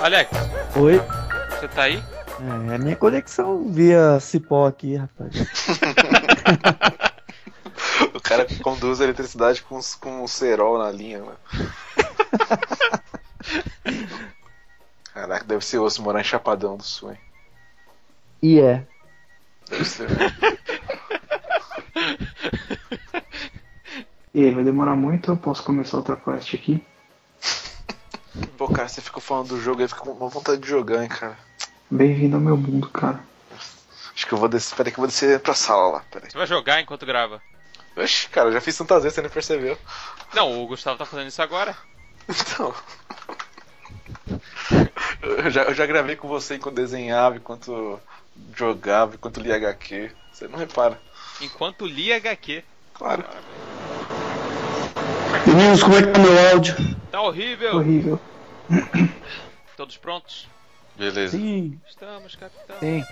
Alex, Oi. você tá aí? É, é minha conexão via cipó aqui, rapaz. O cara que conduz a eletricidade com, com um cerol na linha, mano. Caraca, deve ser osso morar em Chapadão do Sul, hein? E é. Deve ser. E aí, vai demorar muito? Eu posso começar outra quest aqui? Pô, cara, você ficou falando do jogo aí, fica com uma vontade de jogar, hein, cara. Bem-vindo ao meu mundo, cara. Acho que eu vou descer. Peraí que eu vou descer pra sala lá, peraí. Você vai jogar enquanto grava? Oxi, cara, eu já fiz tantas vezes, você nem percebeu. Não, o Gustavo tá fazendo isso agora. Então. Eu já, eu já gravei com você enquanto desenhava, enquanto jogava, enquanto lia HQ. Você não repara. Enquanto lia HQ. Claro. Meninos, como é que tá meu áudio? Tá horrível. Horrível. Todos prontos? Beleza. Sim, Estamos, capitão. sim.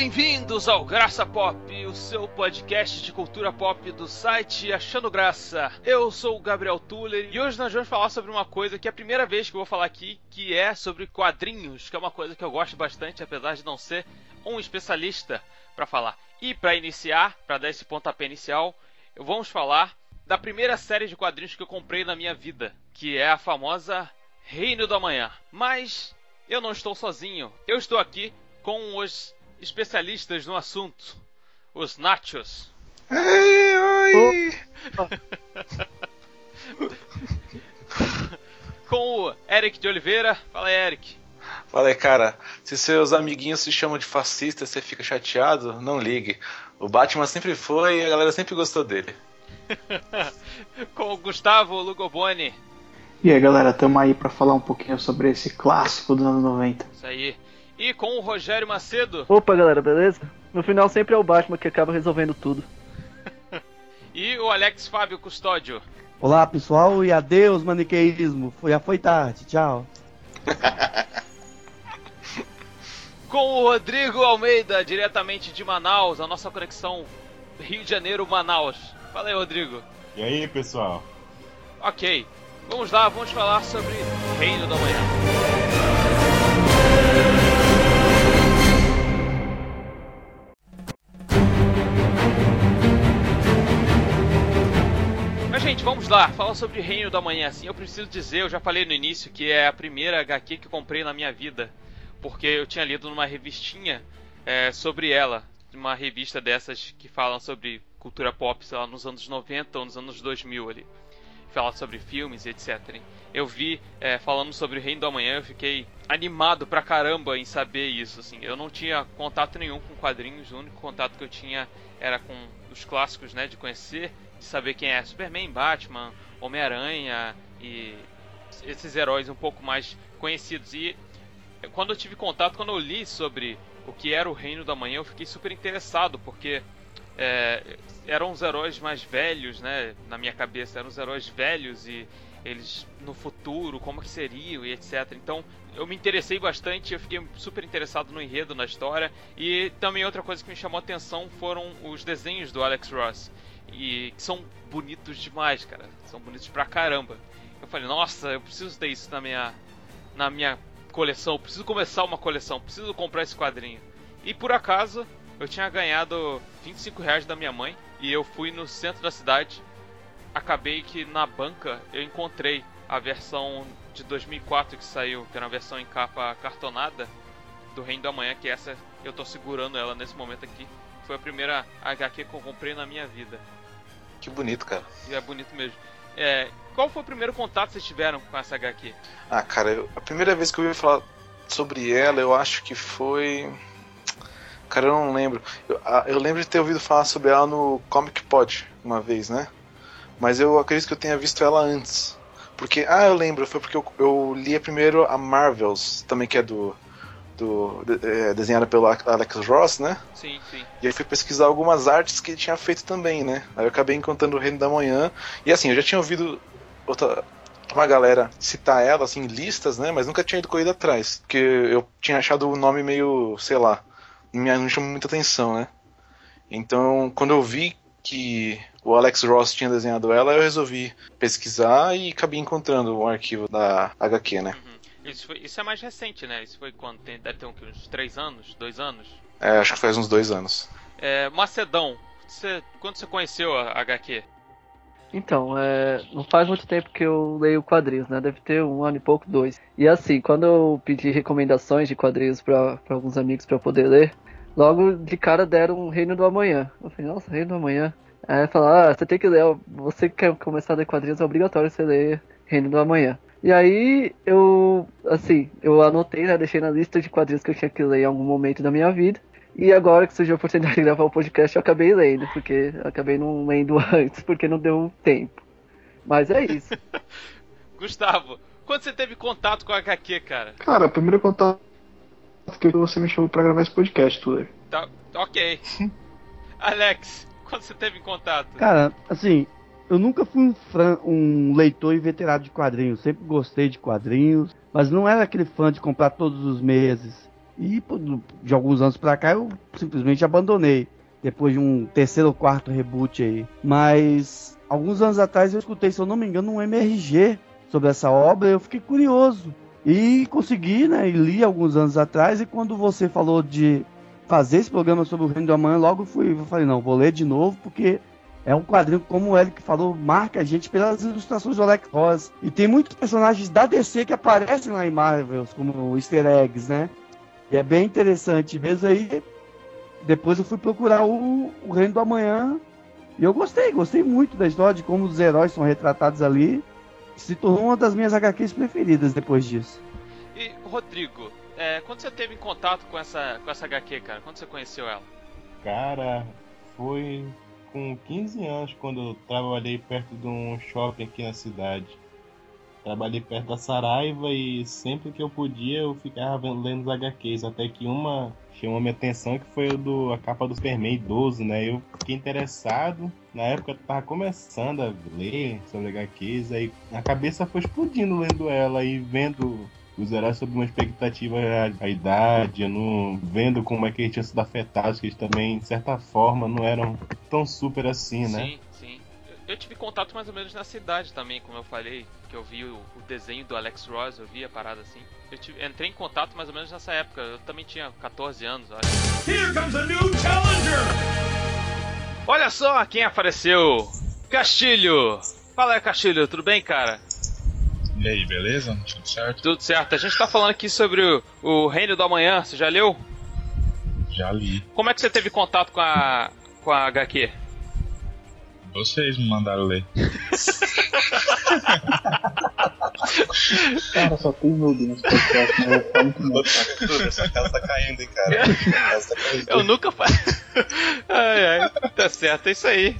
Bem-vindos ao Graça Pop, o seu podcast de cultura pop do site Achando Graça. Eu sou o Gabriel Tuller e hoje nós vamos falar sobre uma coisa que é a primeira vez que eu vou falar aqui, que é sobre quadrinhos, que é uma coisa que eu gosto bastante, apesar de não ser um especialista para falar. E para iniciar, para dar esse pontapé inicial, vamos falar da primeira série de quadrinhos que eu comprei na minha vida, que é a famosa Reino do Amanhã. Mas eu não estou sozinho. Eu estou aqui com os especialistas no assunto, os Nachos. Ei, oi! Com o Eric de Oliveira. Fala aí, Eric. Fala aí, cara. Se seus amiguinhos se chamam de fascista, você fica chateado? Não ligue. O Batman sempre foi e a galera sempre gostou dele. Com o Gustavo Lugoboni. E aí, galera, tamo aí pra falar um pouquinho sobre esse clássico dos anos 90. Isso aí. E com o Rogério Macedo. Opa, galera, beleza? No final sempre é o Batman que acaba resolvendo tudo. E o Alex Fábio Custódio. Olá, pessoal, e adeus, maniqueísmo. Foi, já foi tarde, tchau. Com o Rodrigo Almeida, diretamente de Manaus, a nossa conexão Rio de Janeiro-Manaus. Fala aí, Rodrigo. E aí, pessoal? Ok, vamos lá, vamos falar sobre Reino da Manhã. Vamos lá, falar sobre Reino da Manhã. Assim, eu preciso dizer, eu já falei no início que é a primeira HQ que comprei na minha vida, porque eu tinha lido numa revistinha é, sobre ela, uma revista dessas que falam sobre cultura pop, sei lá, nos anos 90 ou nos anos 2000 ali falar sobre filmes e etc. Eu vi é, falando sobre o Reino do Amanhã, eu fiquei animado pra caramba em saber isso. Assim, eu não tinha contato nenhum com quadrinhos, o único contato que eu tinha era com os clássicos, né, de conhecer, de saber quem é Superman, Batman, Homem-Aranha e esses heróis um pouco mais conhecidos. E quando eu tive contato, quando eu li sobre o que era o Reino do Amanhã, eu fiquei super interessado porque é, eram os heróis mais velhos, né? Na minha cabeça, eram os heróis velhos e eles no futuro, como que seriam e etc. Então eu me interessei bastante, eu fiquei super interessado no enredo, na história. E também outra coisa que me chamou a atenção foram os desenhos do Alex Ross. E que são bonitos demais, cara. São bonitos pra caramba. Eu falei, nossa, eu preciso ter isso na minha, na minha coleção. Eu preciso começar uma coleção, preciso comprar esse quadrinho. E por acaso, eu tinha ganhado 25 reais da minha mãe e eu fui no centro da cidade. Acabei que na banca eu encontrei a versão de 2004 que saiu, que era uma versão em capa cartonada do Reino do Amanhã, que essa eu tô segurando ela nesse momento aqui. Foi a primeira HQ que eu comprei na minha vida. Que bonito, cara. E é bonito mesmo. É, qual foi o primeiro contato que vocês tiveram com essa HQ? Ah, cara, eu- a primeira vez que eu ouvi falar sobre ela, eu acho que foi. Cara, eu não lembro. Eu, ah, eu lembro de ter ouvido falar sobre ela no Comic Pod uma vez, né? Mas eu acredito que eu tenha visto ela antes. Porque, ah, eu lembro, foi porque eu, eu lia primeiro a Marvels, também que é do, do de- é, desenhada pelo Alex Ross, né? Sim, sim. E aí fui pesquisar algumas artes que ele tinha feito também, né? Aí eu acabei encontrando o Reino da Manhã. E assim, eu já tinha ouvido outra, uma galera citar ela, assim, em listas, né? Mas nunca tinha ido corrido atrás. Porque eu tinha achado o nome meio, sei lá, não me chamou muita atenção, né? Então, quando eu vi que o Alex Ross tinha desenhado ela, eu resolvi pesquisar e acabei encontrando um arquivo da HQ, né? Uhum. Isso, foi- isso é mais recente, né? Isso foi quando? Tem, deve ter um, uns 3 anos? 2 anos? É, acho que faz uns dois anos. É, Macedão, você, quando você conheceu a HQ? Então, é, não faz muito tempo que eu leio quadrinhos, né? Deve ter um ano e pouco, dois. E assim, quando eu pedi recomendações de quadrinhos para alguns amigos para poder ler, logo de cara deram Reino do Amanhã. Eu falei, nossa, Reino do Amanhã. Aí falaram, ah, você tem que ler, você que quer começar a ler quadrinhos, é obrigatório você ler Reino do Amanhã. E aí eu, assim, eu anotei, né, deixei na lista de quadrinhos que eu tinha que ler em algum momento da minha vida. E agora que surgiu a oportunidade de gravar o podcast, eu acabei lendo, porque eu acabei não lendo antes, porque não deu tempo. Mas é isso. Gustavo, quando você teve contato com a HQ, cara? Cara, o primeiro contato que você me chamou pra gravar esse podcast, Tuller. Tá, ok. Alex, quando você teve contato? Cara, assim, eu nunca fui um, fran- um leitor inveterado de quadrinhos. Sempre gostei de quadrinhos, mas não era aquele fã de comprar todos os meses. E de alguns anos pra cá eu simplesmente abandonei. Depois de um terceiro ou quarto reboot aí. Mas alguns anos atrás eu escutei, se eu não me engano, um MRG sobre essa obra e eu fiquei curioso. E consegui, né? E li alguns anos atrás. E quando você falou de fazer esse programa sobre o Reino do Amanhã, logo fui, falei, não, vou ler de novo, porque é um quadrinho, como o Eric falou, marca a gente pelas ilustrações do Alex Ross. E tem muitos personagens da DC que aparecem lá em Marvels, como easter eggs, né? E é bem interessante. Mesmo aí, depois eu fui procurar o, o Reino do Amanhã. E eu gostei, gostei muito da história, de como os heróis são retratados ali. Se tornou uma das minhas HQs preferidas depois disso. E, Rodrigo, é, quando você teve contato com essa, com essa HQ, cara? Quando você conheceu ela? Cara, foi com 15 anos quando eu trabalhei perto de um shopping aqui na cidade. Trabalhei perto da Saraiva e sempre que eu podia eu ficava lendo os HQs, até que uma chamou minha atenção que foi o do, a capa do Superman idoso, né? Eu fiquei interessado, na época eu tava começando a ler sobre HQs, aí a cabeça foi explodindo lendo ela e vendo os heróis sob uma expectativa à, à idade, não, vendo como é que eles tinham sido afetados, que eles também, de certa forma, não eram tão super assim, né? Sim, sim. Eu, tive contato mais ou menos nessa idade também, como eu falei, que eu vi o, o desenho do Alex Ross, eu vi a parada assim. Eu tive- entrei em contato mais ou menos nessa época, eu também tinha 14 anos, acho. Here comes a new challenger! Olha só quem apareceu! Castilho! Fala aí, Castilho, tudo bem, cara? E aí, beleza? Tudo certo? Tudo certo. A gente tá falando aqui sobre o, o Reino do Amanhã, você já leu? Já li. Como é que você teve contato com a, com a HQ? Vocês me mandaram ler. Cara, só tem nude nesse podcast, né? Eu vou ficar muito mal. Essa casa tá caindo, hein, cara? Tá caindo. Eu nunca fa... ai, ai, tá certo, é isso aí.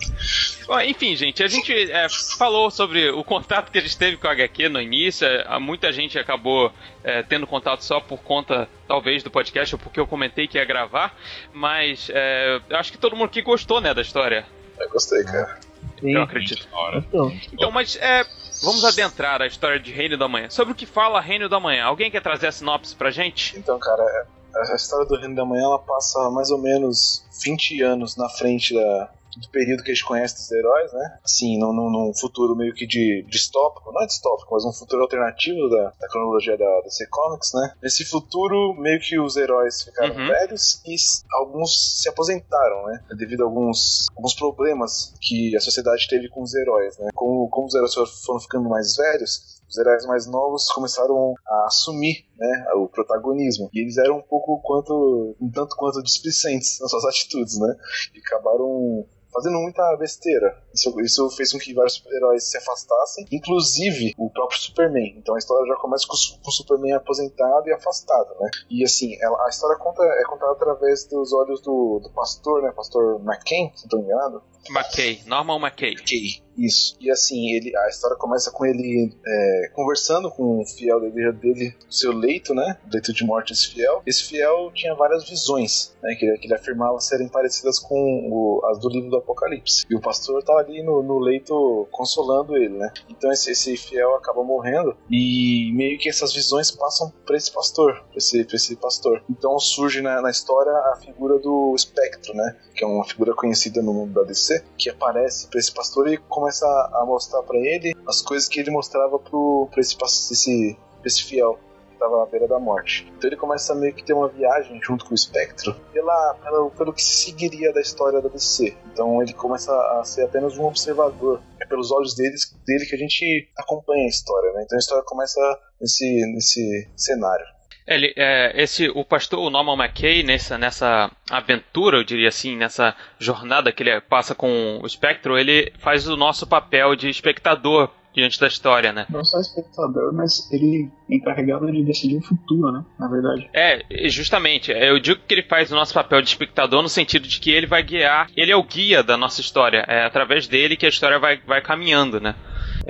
Bom, enfim, gente, a gente é, falou sobre o contato que a gente teve com a HQ no início. é, muita gente acabou é, tendo contato só por conta, talvez, do podcast, ou porque eu comentei que ia gravar. Mas é, eu acho que todo mundo aqui gostou, né, da história. Eu gostei, cara. Sim, Eu acredito. Então. Então, mas é, vamos adentrar a história de Reino da Manhã. Sobre o que fala Reino da Manhã. Alguém quer trazer a sinopse pra gente? Então, cara, a a história do Reino da Manhã ela passa mais ou menos 20 anos na frente da, do período que a gente conhece dos heróis, né? Assim, num, num, futuro meio que de distópico, não é distópico, mas um futuro alternativo da, da cronologia da DC Comics, né? Nesse futuro, meio que os heróis ficaram Uhum. velhos e alguns se aposentaram, né? Devido a alguns, alguns problemas que a sociedade teve com os heróis, né? Como, como os heróis foram ficando mais velhos, os heróis mais novos começaram a assumir né, o protagonismo. E eles eram um pouco quanto, um tanto quanto displicentes nas suas atitudes, né? E acabaram fazendo muita besteira. Isso, isso fez com que vários super-heróis se afastassem, inclusive o próprio Superman. Então a história já começa com, com o Superman aposentado e afastado, né? E assim, ela- a história conta, é contada através dos olhos do, do pastor, né? Pastor McCain, se não estou enganado. McKay, Norman McKay. McKay. Isso. E assim, ele, a história começa com ele é, conversando com um fiel da igreja dele, seu leito, né? Leito de morte esse fiel. Esse fiel tinha várias visões, né? Que, que ele afirmava serem parecidas com o, as do livro do Apocalipse. E o pastor tá ali no, no leito consolando ele, né? Então esse, esse fiel acaba morrendo e meio que essas visões passam para esse pastor, pra esse, pra esse pastor. Então surge na, na história a figura do espectro, né? Que é uma figura conhecida no mundo da DC, que aparece para esse pastor e começa a, a mostrar para ele as coisas que ele mostrava pro, pra esse, esse, esse fiel que estava na beira da morte. Então ele começa a meio que ter uma viagem junto com o espectro pela, pela, pelo que seguiria da história da DC. Então ele começa a ser apenas um observador. É pelos olhos deles, dele que a gente acompanha a história, né? Então a história começa nesse, nesse cenário. Ele, é, esse, o pastor o Norman McKay, nessa, nessa aventura, eu diria assim, nessa jornada que ele passa com o espectro, ele faz o nosso papel de espectador diante da história, né? Não só espectador, mas ele é encarregado de decidir o futuro, né? Na verdade. É, justamente. Eu digo que ele faz o nosso papel de espectador no sentido de que ele vai guiar, ele é o guia da nossa história. É através dele que a história vai, vai caminhando, né?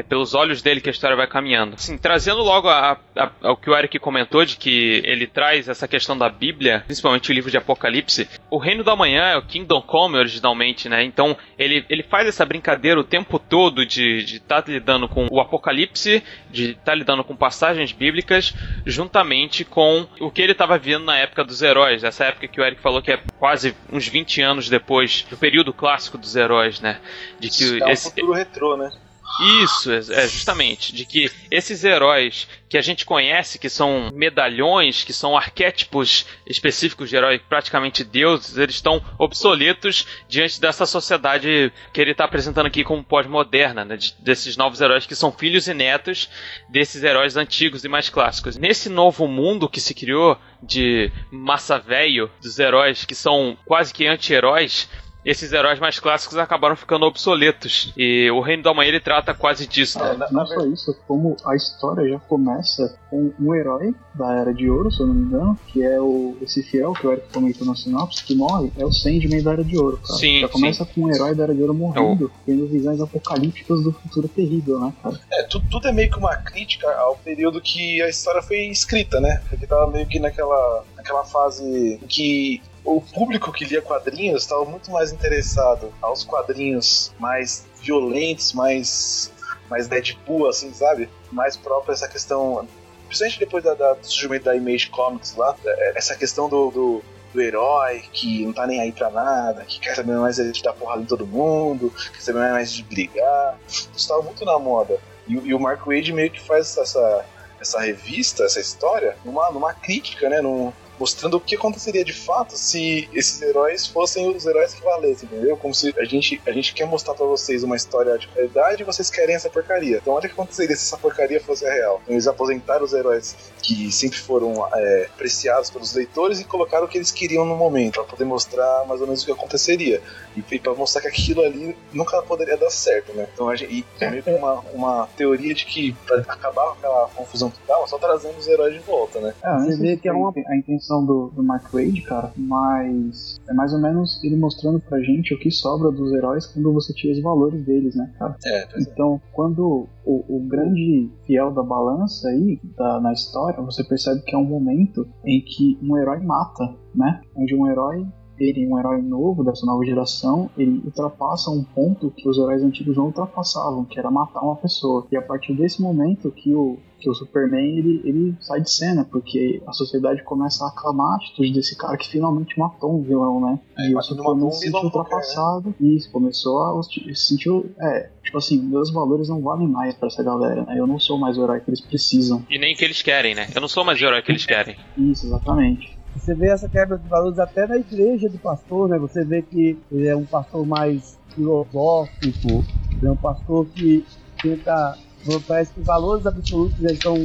É pelos olhos dele que a história vai caminhando. Assim, trazendo logo a, a, ao que o Eric comentou, de que ele traz essa questão da Bíblia, principalmente o livro de Apocalipse. O Reino da Manhã é o Kingdom Come originalmente, né? Então ele, ele faz essa brincadeira o tempo todo de estar tá lidando com o Apocalipse, de estar tá lidando com passagens bíblicas, juntamente com o que ele estava vendo na época dos heróis. Essa época que o Eric falou que é quase uns 20 anos depois do período clássico dos heróis, né? De que é esse, um futuro retrô, né? Isso, é justamente. De que esses heróis que a gente conhece, que são medalhões, que são arquétipos específicos de herói, praticamente deuses, eles estão obsoletos diante dessa sociedade que ele está apresentando aqui como pós-moderna, né? desses novos heróis que são filhos e netos desses heróis antigos e mais clássicos. Nesse novo mundo que se criou de massa velho, dos heróis que são quase que anti-heróis, esses heróis mais clássicos acabaram ficando obsoletos. E o Reino da Manhã ele trata quase disso. É, não só isso, como a história já começa com um herói da Era de Ouro, se eu não me engano, que é o esse fiel que o Eric comentou na sinopse, que morre, é o Sandman da Era de Ouro, cara. Sim, já começa sim. com um herói da Era de Ouro morrendo, é tendo visões apocalípticas do futuro terrível, né, cara? É, tudo, tudo é meio que uma crítica ao período que a história foi escrita, né? Porque tava meio que naquela, naquela fase em que o público que lia quadrinhos estava muito mais interessado aos quadrinhos mais violentos, mais mais Deadpool, assim, sabe? Mais próprio essa questão, principalmente depois da, da, do surgimento da Image Comics lá, essa questão do, do, do, herói que não tá nem aí pra nada, que quer saber mais de dar porrada em todo mundo, quer saber mais de brigar. Isso estava muito na moda. E, e, o Mark Wade meio que faz essa, essa revista, essa história, numa, numa crítica, né? Num, mostrando o que aconteceria de fato se esses heróis fossem os heróis que valessem, entendeu? Como se a gente, a gente quer mostrar para vocês uma história de qualidade e vocês querem essa porcaria. Então olha o que aconteceria se essa porcaria fosse a real. Eles aposentaram os heróis que sempre foram é, apreciados pelos leitores e colocaram o que eles queriam no momento, para poder mostrar mais ou menos o que aconteceria. E, para mostrar que aquilo ali nunca poderia dar certo, né? Então a gente, e é meio que uma, uma teoria de que pra acabar com aquela confusão total, só trazendo os heróis de volta, né? É, você vê que é uma, a intenção do, do Mark Wade, cara, mas é mais ou menos ele mostrando pra gente o que sobra dos heróis quando você tira os valores deles, né, cara? É, então, quando o, o, grande fiel da balança aí, da, na história, você percebe que é um momento em que um herói mata, né? Onde um herói ele, um herói novo dessa nova geração, ele ultrapassa um ponto que os heróis antigos não ultrapassavam, que era matar uma pessoa. E a partir desse momento que o que o Superman ele, ele sai de cena, porque a sociedade começa a aclamar a atitude desse cara que finalmente matou um vilão, né? É, e o Superman um se sentiu ultrapassado e isso, começou a se sentiu, é, tipo assim, meus valores não valem mais para essa galera, né? Eu não sou mais o herói que eles precisam. E nem que eles querem, né? Eu não sou mais o herói que eles querem. Isso, exatamente. Você vê essa quebra de valores até na igreja do pastor, né? Você vê que ele é um pastor mais filosófico, é um pastor que tenta parece que valores absolutos eles estão,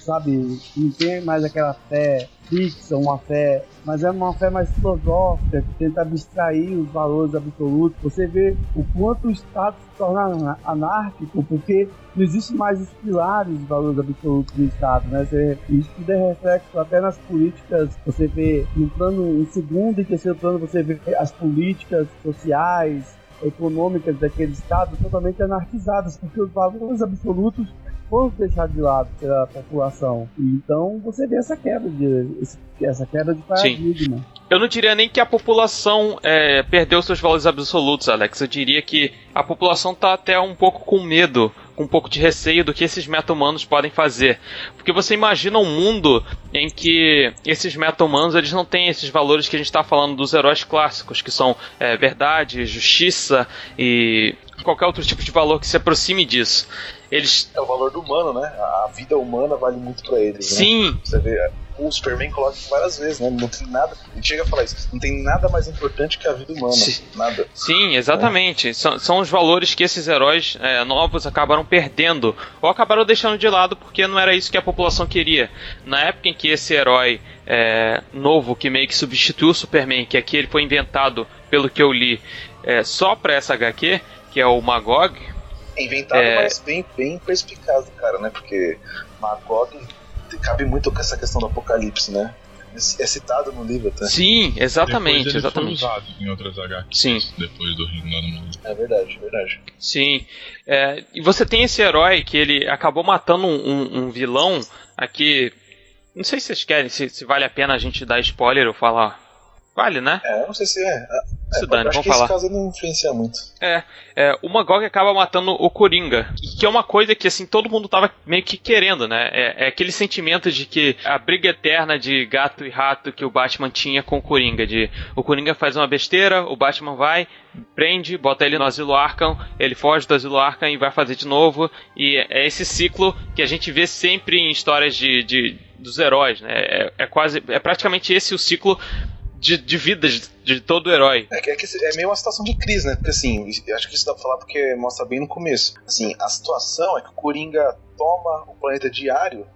sabe, não tem mais aquela fé fixa, uma fé, mas é uma fé mais filosófica, que tenta abstrair os valores absolutos. Você vê o quanto o Estado se torna anárquico, porque não existe mais os pilares dos valores absolutos do Estado, né? Você, isso tudo é reflexo até nas políticas, você vê no plano, em segundo e terceiro plano, você vê as políticas sociais, econômicas daquele estado totalmente anarquizadas, porque os valores absolutos foram deixados de lado pela população. Então você vê essa quebra de essa quebra de paradigma. Sim. Eu não diria nem que a população é, perdeu seus valores absolutos, Alex. Eu diria que a população está até um pouco com medo, com um pouco de receio do que esses meta-humanos podem fazer. Porque você imagina um mundo em que esses meta-humanos eles não têm esses valores que a gente está falando dos heróis clássicos, que são é, verdade, justiça e qualquer outro tipo de valor que se aproxime disso. Eles... É o valor do humano, né? A vida humana vale muito para eles. Sim. Né? Você vê, o Superman coloca várias vezes, né? Não tem nada. Ele chega a falar isso. Não tem nada mais importante que a vida humana. Sim. Nada. Sim, exatamente. É. São, são os valores que esses heróis é, novos acabaram perdendo. Ou acabaram deixando de lado porque não era isso que a população queria. Na época em que esse herói é, novo, que meio que substituiu o Superman, que aqui ele foi inventado, pelo que eu li, é, só pra essa HQ, que é o Magog. Inventado, é... mas bem, bem perspicaz, cara, né? Porque Magog cabe muito com essa questão do apocalipse, né? É citado no livro até. Sim, exatamente, depois exatamente. Foi usado em outras HQs. Sim. Depois do Reino do Mundo. É verdade, é verdade. Sim. É, e você tem esse herói que ele acabou matando um, um, um vilão aqui. Não sei se vocês querem, se, se, vale a pena a gente dar spoiler ou falar. Vale, né? É, não sei se é. Se é, dane, acho vamos falar. caso não influencia muito. É, é, o Magog acaba matando o Coringa, que é uma coisa que assim todo mundo tava meio que querendo, né? É, é, aquele sentimento de que a briga eterna de gato e rato que o Batman tinha com o Coringa, de o Coringa faz uma besteira, o Batman vai, prende, bota ele no asilo Arkham, ele foge do asilo Arkham e vai fazer de novo, e é esse ciclo que a gente vê sempre em histórias de, de dos heróis, né? É, é quase, é praticamente esse o ciclo de, de vida de, de todo herói. É, é, é meio uma situação de crise, né? Porque assim, acho que isso dá pra falar porque mostra bem no começo. Assim, a situação é que o Coringa toma o planeta diário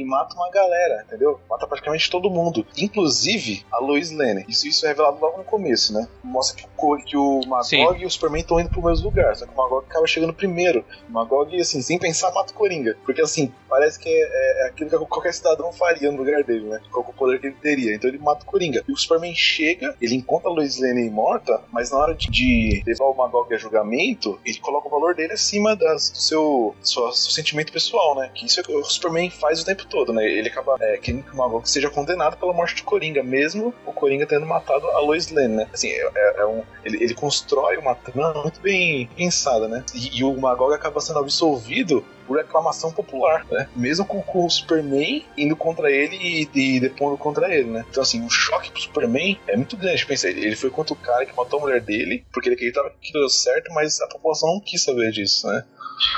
e mata uma galera, entendeu? Mata praticamente todo mundo, inclusive a Lois Lane. Isso, isso é revelado logo no começo, né? Mostra que o, que o Magog Sim. e o Superman estão indo pro mesmo lugar, só que o Magog acaba chegando primeiro. O Magog, assim, sem pensar, mata o Coringa. Porque, assim, parece que é, é, aquilo que qualquer cidadão faria no lugar dele, né? Qual o poder que ele teria. Então ele mata o Coringa. E o Superman chega, ele encontra a Lois Lane morta, mas na hora de, de levar o Magog a julgamento, ele coloca o valor dele acima das, do seu, seu, seu sentimento pessoal, né? Que isso é o que o Superman faz o tempo todo, né? Ele acaba é, querendo que o Magog seja condenado pela morte de Coringa, mesmo o Coringa tendo matado a Lois Lane, né? Assim, é, é, é um, ele, ele, constrói uma trama muito bem pensada, né? E, e, o Magog acaba sendo absolvido por aclamação popular, né? Mesmo com, com o Superman indo contra ele e, e depondo contra ele, né? Então, assim, o choque pro Superman é muito grande. Pensa, ele foi contra o cara que matou a mulher dele, porque ele acreditava que deu certo, mas a população não quis saber disso, né?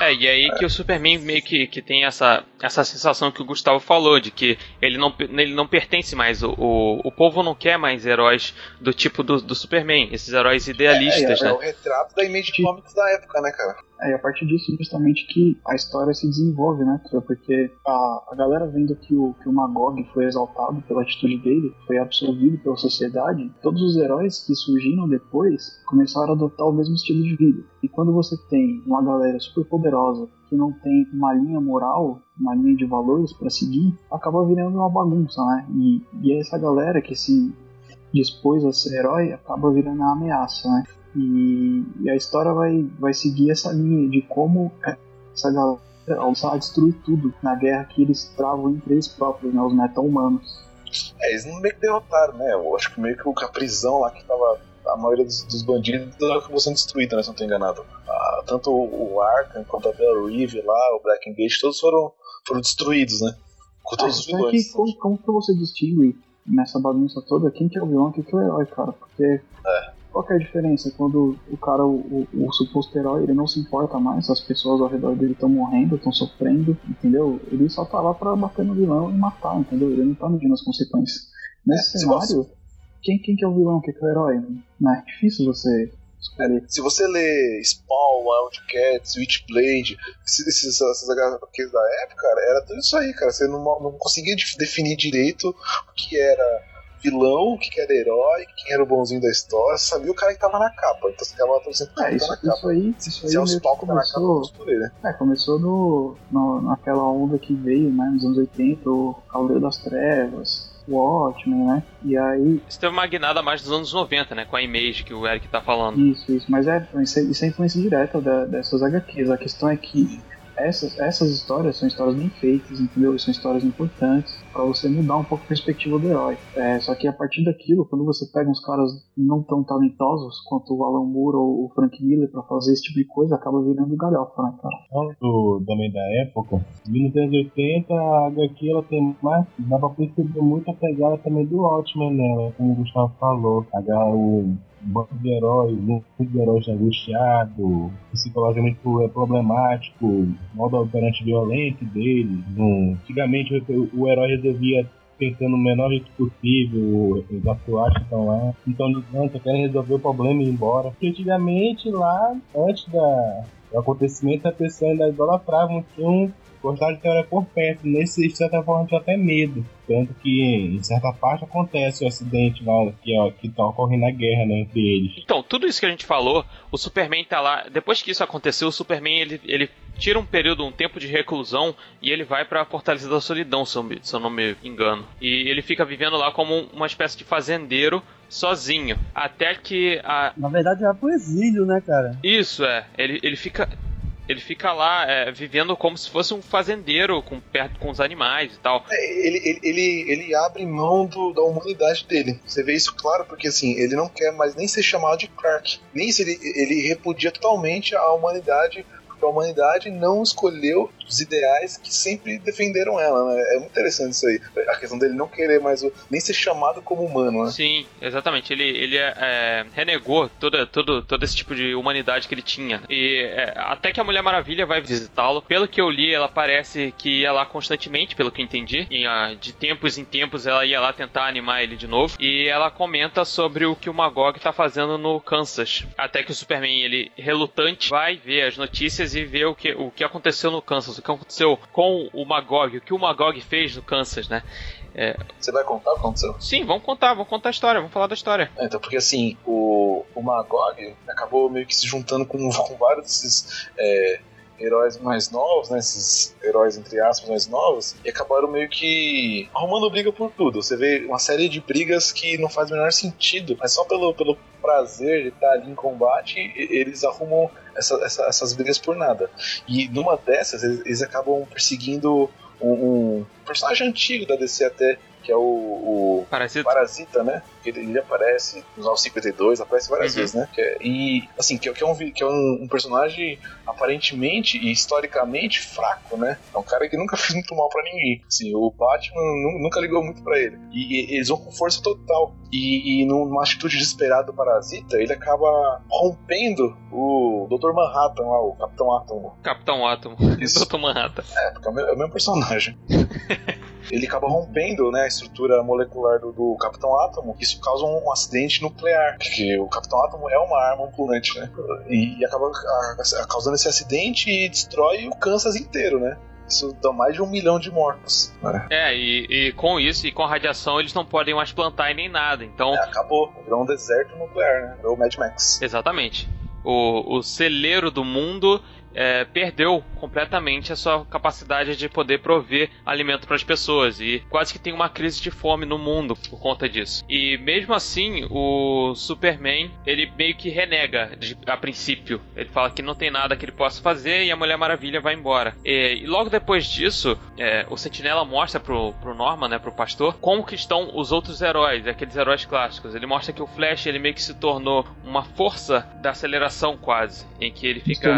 É, e aí que o Superman meio que, que tem essa, essa sensação que o Gustavo falou, de que ele não, ele não pertence mais. O, o, o povo não quer mais heróis do tipo do, do Superman, esses heróis idealistas, é, é, né? É o retrato da Image Comics da época, né, cara? É, e a partir disso, justamente que a história se desenvolve, né, Porque a, a galera vendo que o, que o Magog foi exaltado pela atitude dele, foi absolvido pela sociedade, todos os heróis que surgiram depois começaram a adotar o mesmo estilo de vida. E quando você tem uma galera super poderosa que não tem uma linha moral, uma linha de valores para seguir, acaba virando uma bagunça, né? E, e essa galera que se dispôs a ser herói acaba virando uma ameaça, né? E, e, a história vai, vai seguir essa linha de como essa galera alçar a destruir tudo na guerra que eles travam entre eles próprios, né, os meta-humanos. É, eles não meio que derrotaram, né? Eu acho que meio que a prisão lá que tava. A maioria dos, dos bandidos acabou sendo destruída, né? Se não estou enganado. Ah, tanto o Arkham quanto a Bella Reeve lá, o Black Gate, todos foram, foram destruídos, né? Com todos ah, os vilões. Que, como, como que você distingue nessa bagunça toda quem que é o vilão e quem que é o herói, cara? Porque. É qual é a diferença quando o cara, o, o, o, suposto herói, ele não se importa mais, as pessoas ao redor dele estão morrendo, estão sofrendo, entendeu? Ele só tá lá pra bater no vilão e matar, entendeu? Ele não tá medindo as consequências. Nesse é, cenário. Quem, quem que é o vilão, quem que é o herói? Não é difícil você escolher. Se você lê Spawn, Wildcats, Witchblade, esses, essas HQs da época, cara, era tudo isso aí, cara. Você não, não conseguia definir direito o que era vilão, o que era herói, quem era o bonzinho da história, você sabia o cara que tava na capa. Então você ficava torcendo é, isso, na capa. Isso aí, isso aí Se palcos começou, na capa, por ele, né? É, começou no, no, naquela onda que veio, né, nos anos 80, o Caldeiro das Trevas, Watchmen, né? E aí. Isso teve uma guinada mais dos anos 90, né? Com a Image que o Eric tá falando. Isso, isso. Mas é, isso é influência direta da- dessas HQs. A questão é que essas, essas histórias são histórias bem feitas, entendeu? São histórias importantes pra você mudar um pouco a perspectiva do herói. É, só que a partir daquilo, quando você pega uns caras não tão talentosos quanto o Alan Moore ou o Frank Miller pra fazer esse tipo de coisa, acaba virando galhofa, né, cara? Então, do, também da época, 1980 a HQ ela tem mais, dá pra perceber muito a pegada também do Watchmen nela, como o Gustavo falou. Pegar o banco de heróis, muitos heróis angustiado, psicologicamente problemático, modo operante violento dele. Antigamente o, o herói resolvia pensando no menor jeito possível, os atuais estão lá, então não, só querem resolver o problema e ir embora. Porque antigamente lá, antes da, do acontecimento, a pessoa ainda idolatrava, tinham gostava de ter por perto. Nesse, de certa forma, tinha até medo. Tanto que, em certa parte, acontece o acidente lá que, ó, que tá ocorrendo a guerra né, entre eles. Então, tudo isso que a gente falou, o Superman tá lá. Depois que isso aconteceu, o Superman ele, ele tira um período, um tempo de reclusão e ele vai pra Fortaleza da Solidão, se eu, me- se eu não me engano. E ele fica vivendo lá como um- uma espécie de fazendeiro sozinho. Até que a. Na verdade, vai pro exílio, né, cara? Isso é, ele, ele fica. Ele fica lá é, vivendo como se fosse um fazendeiro com, perto com os animais e tal. É, ele, ele, ele, ele abre mão do- da humanidade dele. Você vê isso claro porque assim, ele não quer mais nem ser chamado de Clark. Nem isso, ele, ele repudia totalmente a humanidade, porque a humanidade não escolheu os ideais que sempre defenderam ela. Né? É muito interessante isso aí. A questão dele não querer mais o- nem ser chamado como humano, né? Sim, exatamente. Ele, ele é, é, renegou toda, todo, todo esse tipo de humanidade que ele tinha. E é, até que a Mulher Maravilha vai visitá-lo. Pelo que eu li, ela parece que ia lá constantemente, pelo que eu entendi. E, ah, de tempos em tempos ela ia lá tentar animar ele de novo. E ela comenta sobre o que o Magog tá fazendo no Kansas. Até que o Superman, ele relutante, vai ver as notícias e ver o que, o que aconteceu no Kansas. O que aconteceu com o Magog, o que o Magog fez no Kansas, né? É, Você vai contar o que aconteceu? sim, vamos contar, vamos contar a história, vamos falar da história. É, Então, porque assim, o, o Magog acabou meio que se juntando com, com vários desses é, heróis mais novos, né? Esses heróis, entre aspas, mais novos, e acabaram meio que arrumando briga por tudo. Você vê uma série de brigas que não faz o menor sentido, mas só pelo, pelo prazer de estar ali em combate, eles arrumam essa- essa- essas brigas por nada. E numa dessas, eles, eles acabam perseguindo um, um personagem antigo da DC até, que é o- o Parece Parasita, né? Ele, ele aparece nos 952, aparece várias Uhum. vezes, né? É- e, assim, que, é- que é, um, que é um, um personagem aparentemente e historicamente fraco, né? É um cara que nunca fez muito mal pra ninguém. Assim, o Batman nu- nunca ligou muito pra ele. E, e eles vão com força total. E, e numa atitude desesperada do Parasita, ele acaba rompendo o Dr. Manhattan lá, o Capitão Átomo. Capitão Átomo, Isso. Dr. Manhattan. É, porque é o é o mesmo personagem. Ele acaba rompendo né, a estrutura molecular do, do Capitão Átomo. Isso causa um, um acidente nuclear. Porque o Capitão Átomo é uma arma ambulante, né? E, e acaba a- a- causando esse acidente e destrói o Kansas inteiro, né? Isso dá mais de um milhão de mortos. né? É, e, e com isso e com a radiação eles não podem mais plantar e nem nada. Então, É, acabou. Virou um deserto nuclear, né? Virou o Mad Max. exatamente. O, o celeiro do mundo é, perdeu completamente a sua capacidade de poder prover alimento para as pessoas e quase que tem uma crise de fome no mundo por conta disso. E mesmo assim, o Superman ele meio que renega de- a princípio. Ele fala que não tem nada que ele possa fazer e a Mulher Maravilha vai embora. E, e logo depois disso, é, o Sentinela mostra pro, pro Norman, né, pro pastor, como que estão os outros heróis, aqueles heróis clássicos. Ele mostra que o Flash ele meio que se tornou uma força da aceleração quase, em que ele fica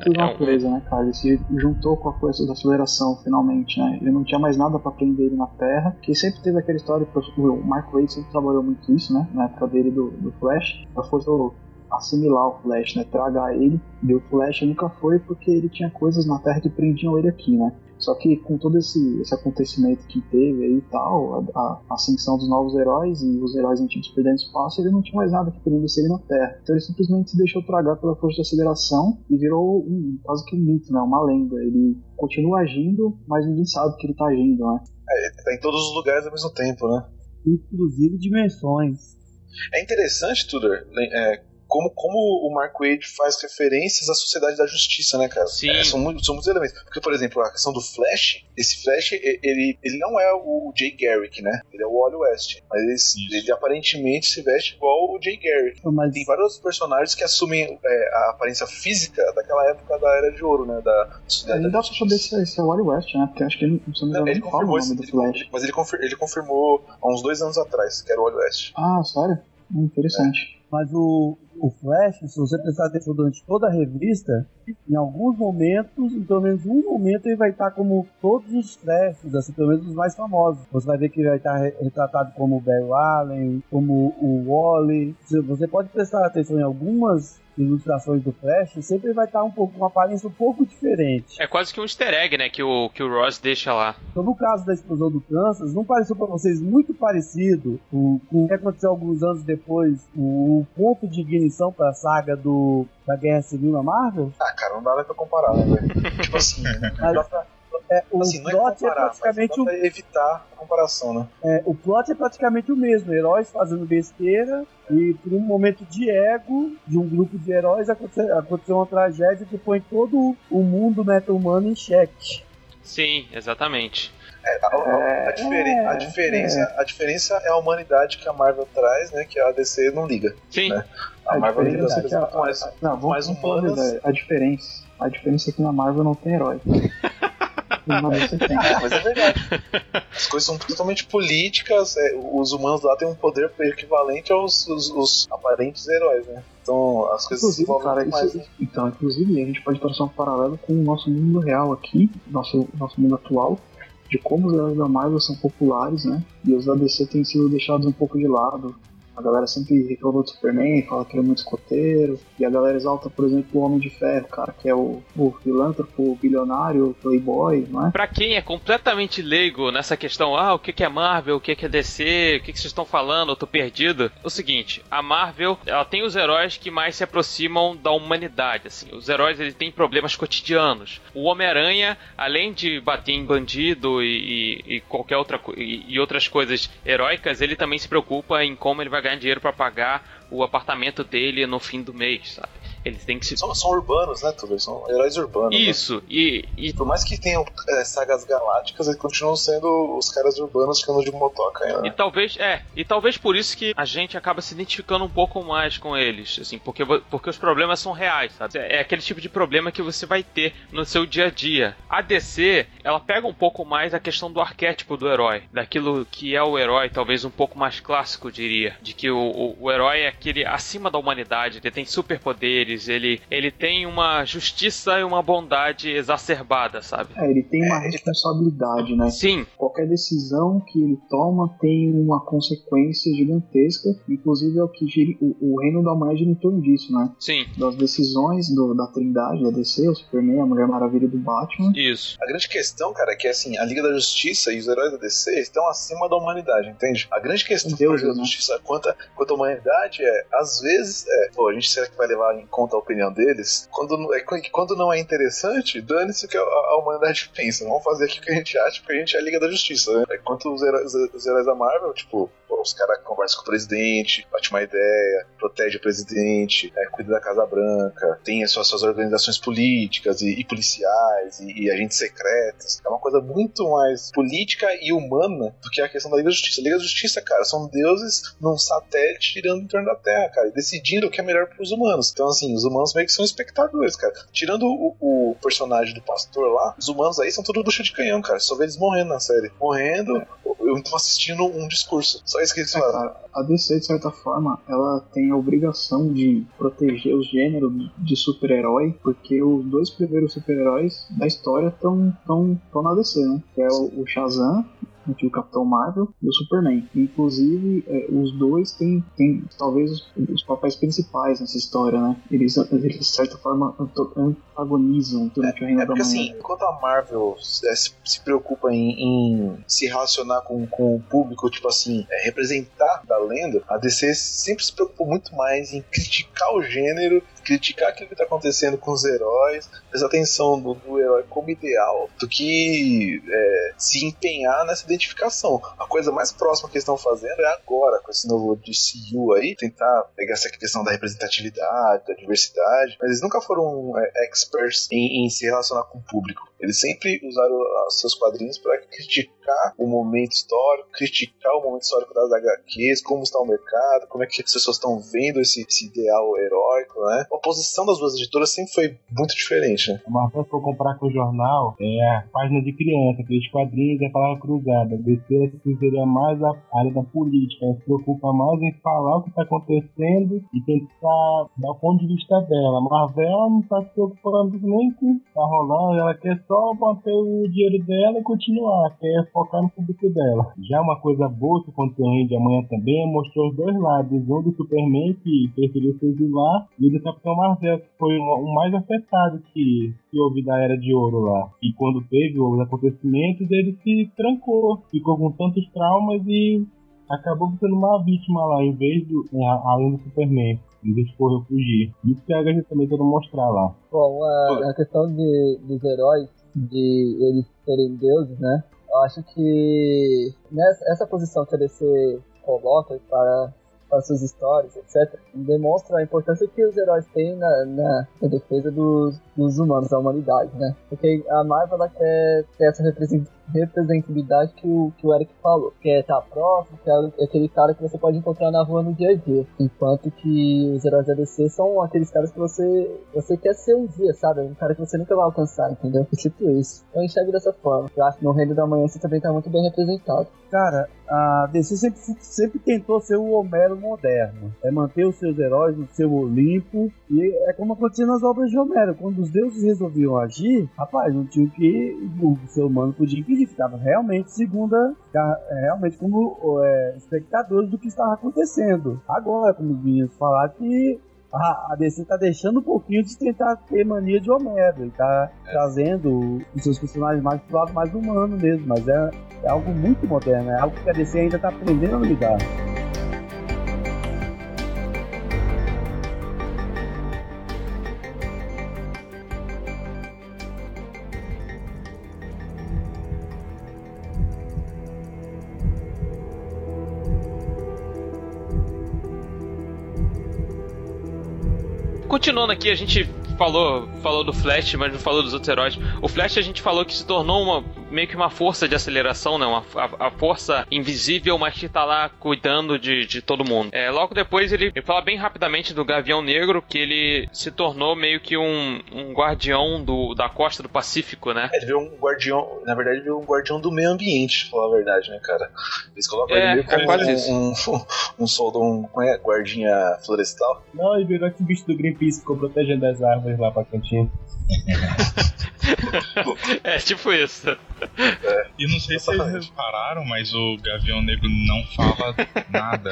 tornou um elemento da é um- natureza, né, cara? Ele se juntou com a força da aceleração, finalmente, né? Ele não tinha mais nada pra prender ele na Terra, que sempre teve aquela história, o Mark Waid sempre trabalhou muito isso, né? Na época dele do, do Flash, a força do- assimilar o Flash, né? Tragar ele, e o Flash nunca foi porque ele tinha coisas na Terra que prendiam ele aqui, né? Só que com todo esse, esse acontecimento que teve aí e tal, a, a ascensão dos novos heróis e os heróis antigos perdendo espaço, ele não tinha mais nada que prendesse ele na Terra. Então ele simplesmente se deixou tragar pela força de aceleração e virou um, quase que um mito, né? Uma lenda. Ele continua agindo, mas ninguém sabe que ele tá agindo, né? É, tá em todos os lugares ao mesmo tempo, né? Inclusive dimensões. É interessante, Tudor, é, como, como o Mark Wade faz referências à Sociedade da Justiça, né, cara? Sim. É, são, muitos, são muitos elementos. Porque, por exemplo, a questão do Flash, esse Flash, ele, ele não é o Jay Garrick, né? Ele é o Wally West. Mas ele, ele aparentemente se veste igual o Jay Garrick. Mas Tem vários outros personagens que assumem é, a aparência física daquela época da Era de Ouro, né? Da Sociedade da dá pra saber se é, se é o Wally West, né? Porque acho que ele, não Não, ele o confirmou nome esse, do ele- Flash. mas ele, confir- ele confirmou há uns dois anos atrás, que era o Wally West. Ah, sério? Hum, Interessante. Mas o, o Flash, se você prestar atenção durante toda a revista, em alguns momentos, em pelo menos um momento, ele vai estar como todos os Flashes, assim, pelo menos os mais famosos. Você vai ver que ele vai estar re- retratado como o Barry Allen, como o Wally. Você pode prestar atenção em algumas ilustrações do Flash, sempre vai estar um pouco com uma aparência um pouco diferente. É quase que um easter egg, né? Que o, que o Ross deixa lá. Então, no caso da explosão do Kansas, não pareceu para vocês muito parecido com, com o que aconteceu alguns anos depois, o, ponto de ignição para a saga do, da Guerra Civil na Marvel? Ah, cara, não dá nem pra comparar, né, velho? tipo assim, dá pra, É, o assim, não é plot é comparar, mas praticamente o, pra evitar a comparação, né? é, o plot é praticamente o mesmo, heróis fazendo besteira e por um momento de ego de um grupo de heróis aconteceu, aconteceu uma tragédia que põe todo o mundo meta-humano em xeque. Sim, exatamente. A, a- a diferen- a é, diferença, a diferença é a humanidade que a Marvel traz, né? Que a DC não liga. Sim. Né? A A Marvel liga diferença as é coisas a- muito mais. Não, vamos, mais a humanas. A diferença. A diferença é que na Marvel não tem herói. É, mas é verdade. As coisas são totalmente políticas. é, os humanos lá têm um poder equivalente aos os, os aparentes heróis, né? Então as coisas se Inclusive, envolvem cara, mais. isso, né? então, inclusive, a gente pode traçar um paralelo com o nosso mundo real aqui, nosso, nosso mundo atual, de como os heróis da Marvel são populares, né? E os da DC têm sido deixados um pouco de lado. A galera sempre reclama do Superman, fala que ele é muito escoteiro. E a galera exalta, por exemplo, o Homem de Ferro, cara, que é o, o filântropo, o bilionário, o playboy, não é? Pra quem é completamente leigo nessa questão, ah, o que é Marvel, o que é DC, o que vocês estão falando, eu tô perdido. É o seguinte, a Marvel, ela tem os heróis que mais se aproximam da humanidade, assim. Os heróis, eles têm problemas cotidianos. O Homem-Aranha, além de bater em bandido e, e- e qualquer outra e, e outras coisas heróicas, ele também se preocupa em como ele vai ganhar dinheiro pra pagar o apartamento dele no fim do mês, sabe? Eles têm que se São, são urbanos, né, tudo? São heróis urbanos. né? Isso, e, e Por mais que tenham é, sagas galácticas, eles continuam sendo os caras urbanos que andam de motoca ainda. E né? talvez, é, e talvez por isso que a gente acaba se identificando um pouco mais com eles, assim, porque, porque os problemas são reais, sabe? É aquele tipo de problema que você vai ter no seu dia a dia. A DC, ela pega um pouco mais a questão do arquétipo do herói, daquilo que é o herói, talvez um pouco mais clássico, diria, de que o, o, o herói é aquele acima da humanidade, ele tem superpoderes, ele, ele tem uma justiça e uma bondade exacerbada, sabe? É, ele tem uma É, responsabilidade, né? Sim, Qualquer decisão que ele toma tem uma consequência gigantesca. Inclusive é o que gira, o, o reino da manhã gira em torno disso, né? sim, Das decisões do- da Trindade, da DC, o Superman, a Mulher Maravilha do Batman. isso. A grande questão, cara, é que assim, a Liga da Justiça e os heróis da DC estão acima da humanidade, entende? A grande questão Deus, da Liga da né? Justiça quanto, a- quanto à humanidade é, às vezes, é, pô, a gente será que vai levar em conta a opinião deles? Quando, não- é, quando não é interessante, dane-se o que a, a humanidade pensa. Vamos fazer aqui o que a gente acha, porque a gente é a Liga da Justiça, né? Enquanto os heróis, os heróis da Marvel, tipo, os caras conversam com o presidente, bate uma ideia, protege o presidente, é, cuida da Casa Branca, tem as suas, suas organizações políticas e, e policiais e, e agentes secretos. É uma coisa muito mais política e humana do que a questão da Liga da Justiça. Liga da Justiça, cara, são deuses num satélite girando em torno da Terra, cara, e decidindo o que é melhor para os humanos. Então, assim, os humanos meio que são espectadores, cara. Tirando o, o personagem do pastor lá, os humanos aí são tudo bucha de canhão, cara. Só vê eles morrendo na série. Morrendo, eu tô assistindo um discurso. Só que eles É, a DC, de certa forma, ela tem a obrigação de proteger os gêneros de super-herói, porque os dois primeiros super-heróis da história estão tão, tão na DC, né? Que é o, o Shazam, o antigo Capitão Marvel, e o Superman. Inclusive, é, os dois têm, têm talvez os, os papéis principais nessa história, né? Eles, eles de certa forma, antagonizam durante o Reino É da porque Manhã. assim, enquanto a Marvel é, se, se preocupa em, em se relacionar com, com o público, tipo assim, é, representar da lenda, a DC sempre se preocupou muito mais em criticar o gênero criticar aquilo que tá acontecendo com os heróis, prestar atenção do, do herói como ideal, do que é, se empenhar nessa identificação. A coisa mais próxima que eles estão fazendo é agora, com esse novo DCU aí, tentar pegar essa questão da representatividade, da diversidade, mas eles nunca foram é, experts em, em se relacionar com o público. Eles sempre usaram seus quadrinhos para criticar o momento histórico, criticar o momento histórico das HQs, como está o mercado, como é que as pessoas estão vendo esse, esse ideal heróico, né? A posição das duas editoras sempre foi muito diferente, né? A Marvel for comprar com o jornal é a página de criança, aqueles quadrinhos é a palavra cruzada. DC seria mais a área da política, ela se preocupa mais em falar o que está acontecendo e tentar dar o ponto de vista dela. Marvel não está se preocupando nem com o que está rolando, ela quer só manter o dinheiro dela e continuar, quer focar no público dela. Já uma coisa boa que aconteceu de amanhã também mostrou os dois lados, um do Superman que preferiu se exilar e o do Capitão Marvel que foi o mais afetado que, que houve da Era de Ouro lá. E quando teve os acontecimentos, ele se trancou, ficou com tantos traumas e acabou sendo uma vítima lá, em vez do. além do Superman. Em vez de correr fugir. Isso que a gente também tenta mostrar lá. Bom, a, a questão de, dos heróis, de eles serem deuses, né? Eu acho que nessa, essa posição que a DC coloca para para suas histórias, etc., demonstra a importância que os heróis têm na, na, na defesa dos, dos, humanos, da humanidade, né? Porque a Marvel ela quer ter essa representatividade que o, que o Eric falou, que é estar próximo, que é aquele cara que você pode encontrar na rua no dia a dia. Enquanto que os heróis da DC são aqueles caras que você, você quer ser um dia, sabe? Um cara que você nunca vai alcançar, entendeu? É tipo isso. Eu enxergo dessa forma. Eu acho que no Reino da Manhã você também tá muito bem representado. Cara, a DC sempre, sempre tentou ser o Homero moderno. É manter os seus heróis no seu Olimpo. E é como acontecia nas obras de Homero. Quando os deuses resolviam agir, rapaz, não tinha o que o ser humano podia impedir. Ficava realmente segunda, é, realmente como é, espectadores do que estava acontecendo. Agora, como os meninos falaram, que a, DC tá deixando um pouquinho de tentar ter mania de Homero e tá é. trazendo os seus personagens mais pro lado mais humano mesmo, mas é, é algo muito moderno, é algo que a DC ainda tá aprendendo a lidar. Aqui, a gente falou, falou do Flash, mas não falou dos outros heróis. O Flash a gente falou que se tornou uma meio que uma força de aceleração, né? Uma, a, a força invisível, mas que tá lá cuidando de, de todo mundo. É, logo depois ele, ele fala bem rapidamente do Gavião Negro, que ele se tornou meio que um, um guardião do, da costa do Pacífico, né? É, ele veio um guardião, na verdade, ele veio um guardião do meio ambiente, pra falar a verdade, né, cara? Eles colocam é, ele como é um, um, um, soldado, um, um é, guardinha florestal. Não, ele virou esse bicho do Greenpeace que ficou protegendo as árvores lá pra cantinha. é tipo isso. É. E não sei se vocês repararam, mas o Gavião Negro não fala nada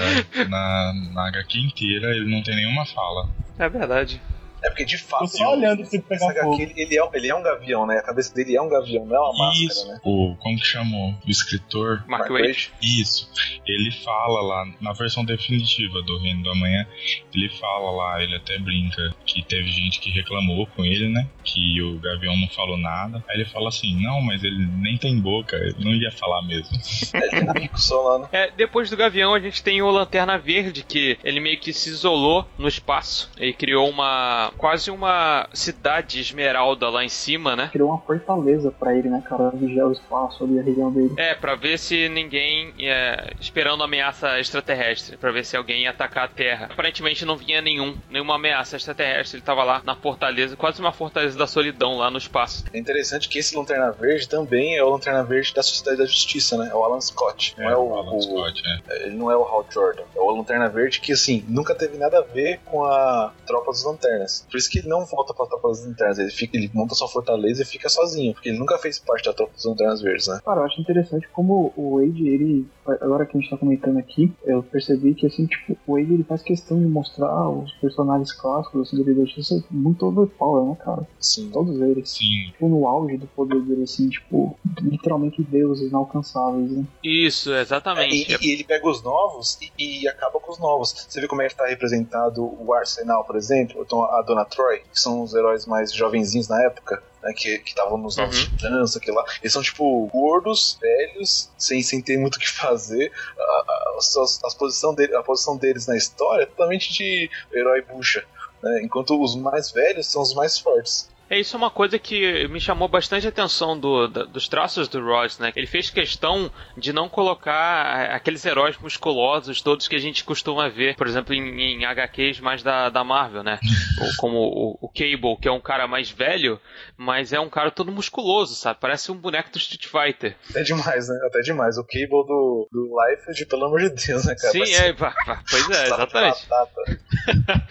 na, na HQ inteira, ele não tem nenhuma fala. É verdade. É porque de fato. Tô só olhando se pegar fogo. Ele, ele, é, ele é um gavião, né? A cabeça dele é um gavião, não é uma máscara, Isso. né? O, como que chamou? O escritor. Mark Waid. Isso. Ele fala lá, na versão definitiva do Reino do Amanhã, ele fala lá, ele até brinca que teve gente que reclamou com ele, né? Que o Gavião não falou nada. Aí ele fala assim: não, mas ele nem tem boca, ele não ia falar mesmo. É, ele né? É, depois do Gavião a gente tem o Lanterna Verde, que ele meio que se isolou no espaço e criou uma quase uma cidade esmeralda lá em cima, né? Criou uma fortaleza pra ele, né, cara? Vigiar o espaço ali, a região dele. É, pra ver se ninguém é, esperando ameaça extraterrestre, pra ver se alguém ia atacar a Terra. Aparentemente não vinha nenhum, nenhuma ameaça extraterrestre. Ele tava lá na fortaleza, quase uma fortaleza da solidão lá no espaço. É interessante que esse Lanterna Verde também é o Lanterna Verde da Sociedade da Justiça, né? É o Alan Scott. Não é, É, o, o Alan o- Scott, é. Ele não é o Hal Jordan. É o Lanterna Verde que, assim, nunca teve nada a ver com a Tropa dos Lanternas. Por isso que ele não volta pra Tropa das Lanternas. Ele, fica, ele monta sua fortaleza e fica sozinho. Porque ele nunca fez parte da Tropa dos Lanternas Verdes, né? Cara, eu acho interessante como o Wade, ele. Agora que a gente tá comentando aqui, eu percebi que assim, tipo, o Wade ele faz questão de mostrar os personagens clássicos assim, da Justiça muito overpower, né, cara? Sim. Todos eles. Sim. Tipo, no auge do poder dele, assim, tipo, literalmente deuses inalcançáveis, né? Isso, É, exatamente. e, e ele pega os novos e, e acaba com os novos. Você vê como é que tá representado o Arsenal, por exemplo? Então a Dona Troy, que são os heróis mais jovenzinhos na época. Né, que estavam nos novos Uhum. titãs, aquilo lá. Eles são tipo gordos, velhos, sem, sem ter muito o que fazer. A, a, as- as posição dele, a posição deles na história é totalmente de herói bucha. né, enquanto os mais velhos são os mais fortes. É, isso é uma coisa que me chamou bastante a atenção do, dos traços do Ross, né? Ele fez questão de não colocar a- aqueles heróis musculosos todos que a gente costuma ver, por exemplo, em, em HQs mais da, da Marvel, né? Ou como o, o Cable, que é um cara mais velho, mas é um cara todo musculoso, sabe? Parece um boneco do Street Fighter. Até demais, né? Até demais. O Cable do, do Life, pelo amor de Deus, né, cara? Sim, Parece é, pá, pá, pois é, exatamente.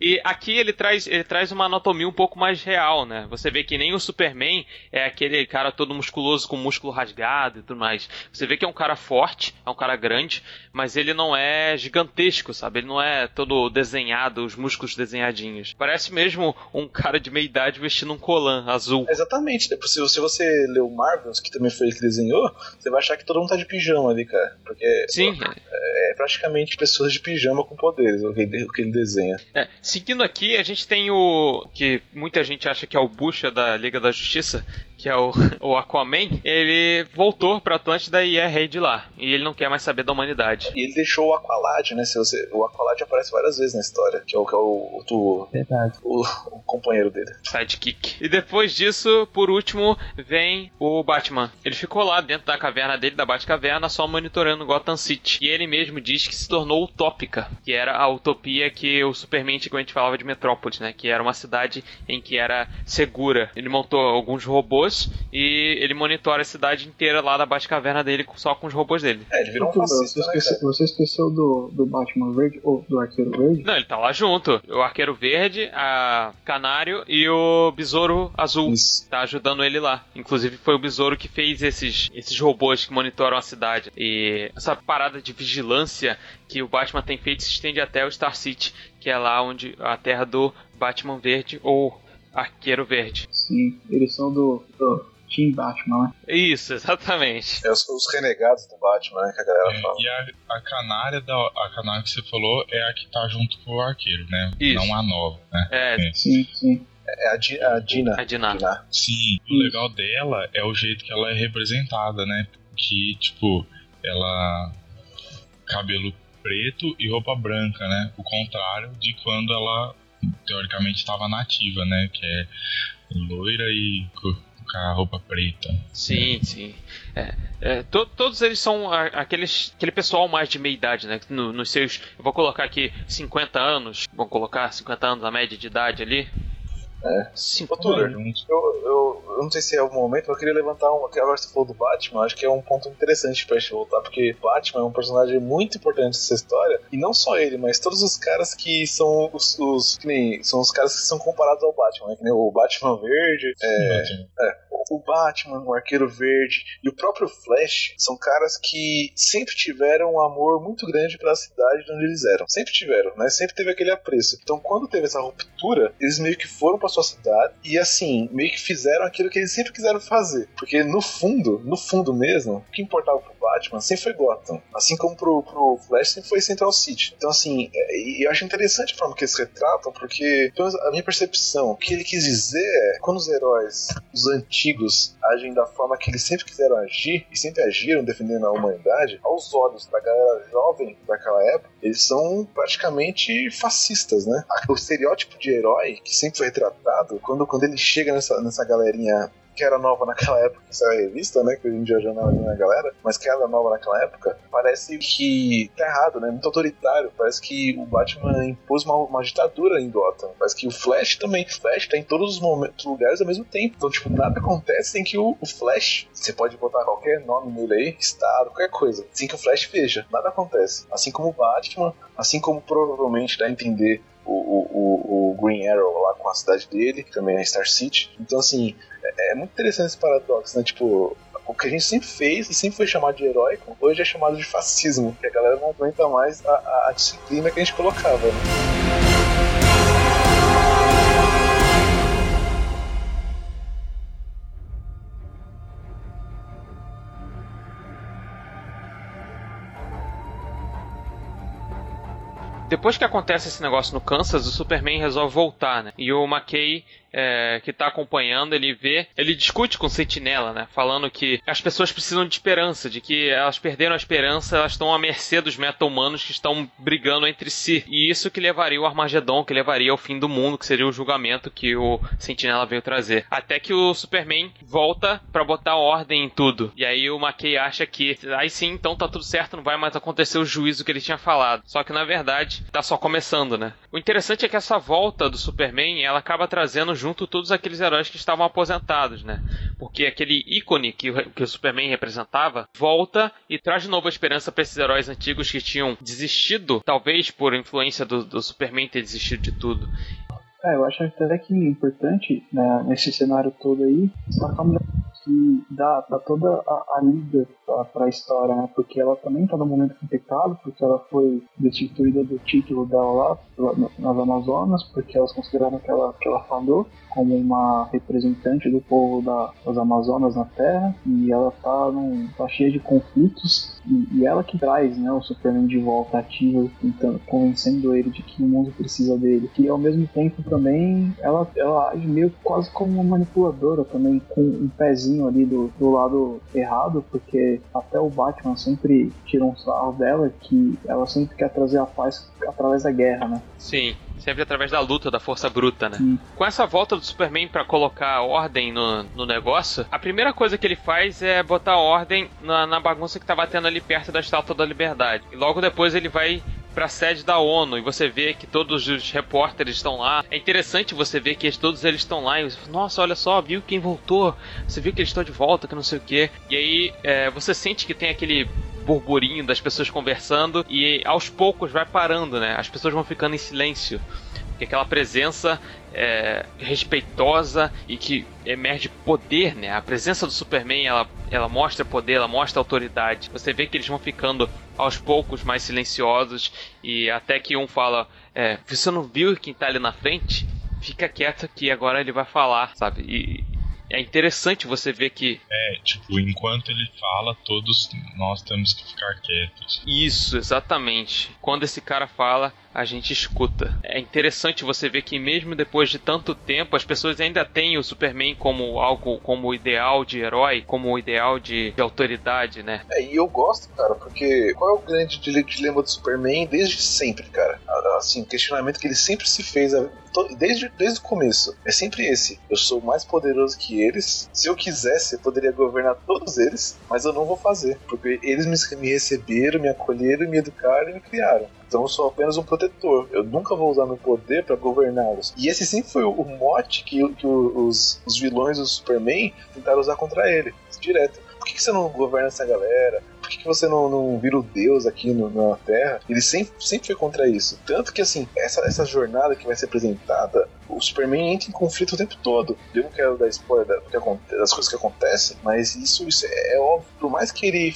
E aqui ele traz, ele traz uma anatomia um pouco mais real, né? Você vê que nem o Superman é aquele cara todo musculoso com músculo rasgado e tudo mais. Você vê que é um cara forte, é um cara grande, mas ele não é gigantesco, sabe? Ele não é todo desenhado, os músculos desenhadinhos. Parece mesmo um cara de meia idade vestindo um colã azul. Exatamente. Depois, se, você ler o Marvels, que também foi ele que desenhou, você vai achar que todo mundo tá de pijama ali, cara. Porque Sim, é praticamente pessoas de pijama com poderes, o que ele, o que ele desenha. É, seguindo aqui, a gente tem o. que muita gente acha que é o Bucha da Liga da Justiça, que é o, o Aquaman. Ele voltou pra Atlântida e é rei de lá. E ele não quer mais saber da humanidade. E ele deixou o Aqualad, né? Se você, o Aqualad aparece várias vezes na história, que é o, que é o, o, Verdade. o, o companheiro dele. Sidekick. E depois disso, por último, vem o Batman. Ele ficou lá dentro da caverna dele, da Batcaverna, só monitorando Gotham City. E ele mesmo diz que se tornou utópica, que era a utopia que o Superman antigamente falava de Metrópolis, né? Que era uma cidade em que era segura. Ele montou alguns robôs e ele monitora a cidade inteira lá da Batcaverna dele só com os robôs dele. É, ele virou um Tudo, fascista, você, né, esqueceu, você esqueceu do, do Batman Verde ou do Arqueiro Verde? Não, ele tá lá junto. O Arqueiro Verde, a Canário e o Besouro Azul. Isso. tá ajudando ele lá. Inclusive foi o Besouro que fez esses, esses robôs que monitoram a cidade. E essa parada de vigilância que o Batman tem feito se estende até o Star City, que é lá onde a terra do Batman Verde ou Arqueiro Verde. Sim, eles são do, do Team Batman, né? Isso, exatamente. É os, os renegados do Batman, né? Que a galera fala. E a, a canária da a canária que você falou é a que tá junto com o arqueiro, né? Isso. Não a nova, né? É, Sim, sim. É a, Di- a Dina. a Diná. Dina. Sim, o legal dela é o jeito que ela é representada, né? Que, tipo, ela. cabelo preto e roupa branca, né? O contrário de quando ela, teoricamente, estava nativa, né? Que é loira e co- com a roupa preta. Sim, sim. É, é, to- todos eles são a- aqueles, aquele pessoal mais de meia idade, né? No- nos seus. Eu vou colocar aqui 50 anos. Vamos colocar 50 anos a média de idade ali. É. Cinco- Ô, Juntos. eu, eu, eu não sei se é o momento, mas eu queria levantar um. que Agora você falou do Batman, acho que é um ponto interessante pra gente voltar, porque Batman é um personagem muito importante nessa história, e não só ele, mas todos os caras que são os. os que nem, são os caras que são comparados ao Batman, né? Que nem o Batman Verde, é, o Batman, o Arqueiro Verde e o próprio Flash são caras que sempre tiveram um amor muito grande pela cidade de onde eles eram. Sempre tiveram, né? Sempre teve aquele apreço. Então, quando teve essa ruptura, eles meio que foram pra sua cidade e, assim, meio que fizeram aquilo que eles sempre quiseram fazer. Porque, no fundo, no fundo mesmo, o que importava pro Batman sempre foi Gotham. Assim como pro, pro Flash sempre foi Central City. Então, assim, é, eu acho interessante a forma que eles retratam, porque, a minha percepção, o que ele quis dizer é, quando os heróis, os antigos, agem da forma que eles sempre quiseram agir, e sempre agiram defendendo a humanidade, aos olhos da galera jovem daquela época, eles são praticamente fascistas, né? O estereótipo de herói que sempre foi retratado, quando, quando ele chega nessa, nessa galerinha que era nova naquela época, que saiu a revista, né? Que hoje em dia é na galera, mas que era nova naquela época, parece que tá errado, né? Muito autoritário. Parece que o Batman impôs uma, uma ditadura em Gotham. Parece que o Flash também. Flash tá em todos os momentos, lugares ao mesmo tempo. Então, tipo, nada acontece sem que o, o Flash, você pode botar qualquer nome nele aí, estado, qualquer coisa, sem que o Flash veja. Nada acontece. Assim como o Batman, assim como provavelmente dá a entender o, o, o, Green Arrow lá com a cidade dele, que também é Star City. Então, assim, é, é muito interessante esse paradoxo, né? Tipo, o que a gente sempre fez e sempre foi chamado de heróico, hoje é chamado de fascismo, que a galera não aguenta mais a, a- a disciplina que a gente colocava, né? Depois que acontece esse negócio no Kansas, o Superman resolve voltar, né? E o McKay é, que tá acompanhando, ele vê, ele discute com o Sentinela, né? Falando que as pessoas precisam de esperança, de que elas perderam a esperança, elas estão à mercê dos meta-humanos que estão brigando entre si. E isso que levaria o Armagedon, que levaria ao fim do mundo, que seria o julgamento que o Sentinela veio trazer. Até que o Superman volta para botar ordem em tudo. E aí o McKay acha que aí sim, então tá tudo certo, não vai mais acontecer o juízo que ele tinha falado. Só que na verdade tá só começando, né? O interessante é que essa volta do Superman, ela acaba trazendo junto todos aqueles heróis que estavam aposentados, né? Porque aquele ícone que o, que o Superman representava volta e traz de novo a esperança para esses heróis antigos que tinham desistido, talvez por influência do, do Superman ter desistido de tudo. É, eu acho até que é importante, né, nesse cenário todo aí, destacar uma que dá, toda a, a liga para a história, né? Porque ela também está num momento complicado, porque ela foi destituída do título dela lá nas Amazonas, porque elas consideraram que ela, que ela falhou como uma representante do povo da, das Amazonas na Terra, e ela tá, num, tá cheia de conflitos, e, e, ela que traz né, o Superman de volta ativo, tentando, convencendo ele de que o mundo precisa dele. E ao mesmo tempo também ela, ela age meio quase como uma manipuladora também, com um pezinho ali do, do lado errado, porque até o Batman sempre tira um sarro dela que ela sempre quer trazer a paz através da guerra, né? Sim. Sempre através da luta, da força bruta, né? Sim. Com essa volta do Superman para colocar ordem no, no negócio, a primeira coisa que ele faz é botar ordem na, na bagunça que tava tendo ali perto da Estátua da Liberdade. E logo depois ele vai para a sede da ONU e você vê que todos os repórteres estão lá. É interessante você ver que todos eles estão lá e você fala, nossa, olha só, viu quem voltou? Você viu que eles estão de volta, que não sei o que. E aí é, você sente que tem aquele burburinho das pessoas conversando e aos poucos vai parando, né? As pessoas vão ficando em silêncio. Porque aquela presença é, respeitosa e que emerge poder, né? A presença do Superman, ela, ela mostra poder, ela mostra autoridade. Você vê que eles vão ficando aos poucos mais silenciosos e até que um fala, é, você não viu quem tá ali na frente? Fica quieto que agora ele vai falar, sabe? E, é interessante você ver que. É, tipo, enquanto ele fala, todos nós temos que ficar quietos. Isso, exatamente. Quando esse cara fala, a gente escuta. É interessante você ver que mesmo depois de tanto tempo, as pessoas ainda têm o Superman como algo, como ideal de herói, como ideal de, de autoridade, né? É, e eu gosto, cara, porque qual é o grande dilema do Superman desde sempre, cara? Assim, questionamento que ele sempre se fez desde, desde o começo. É sempre esse. Eu sou mais poderoso que eles. Se eu quisesse, eu poderia governar todos eles, mas eu não vou fazer. Porque eles me, me receberam, me acolheram, me educaram e me criaram. Então eu sou apenas um protetor. Eu nunca vou usar meu poder para governá-los. E esse sim foi o mote que, que os, os vilões do Superman tentaram usar contra ele, direto. Por que, que você não governa essa galera? Por que, que você não, não vira o Deus aqui no, na Terra? Ele sempre, sempre foi contra isso. Tanto que, assim, essa, essa jornada que vai ser apresentada, o Superman entra em conflito o tempo todo. Eu não quero dar spoiler das coisas que acontecem, mas isso, isso é, é óbvio. Por mais que ele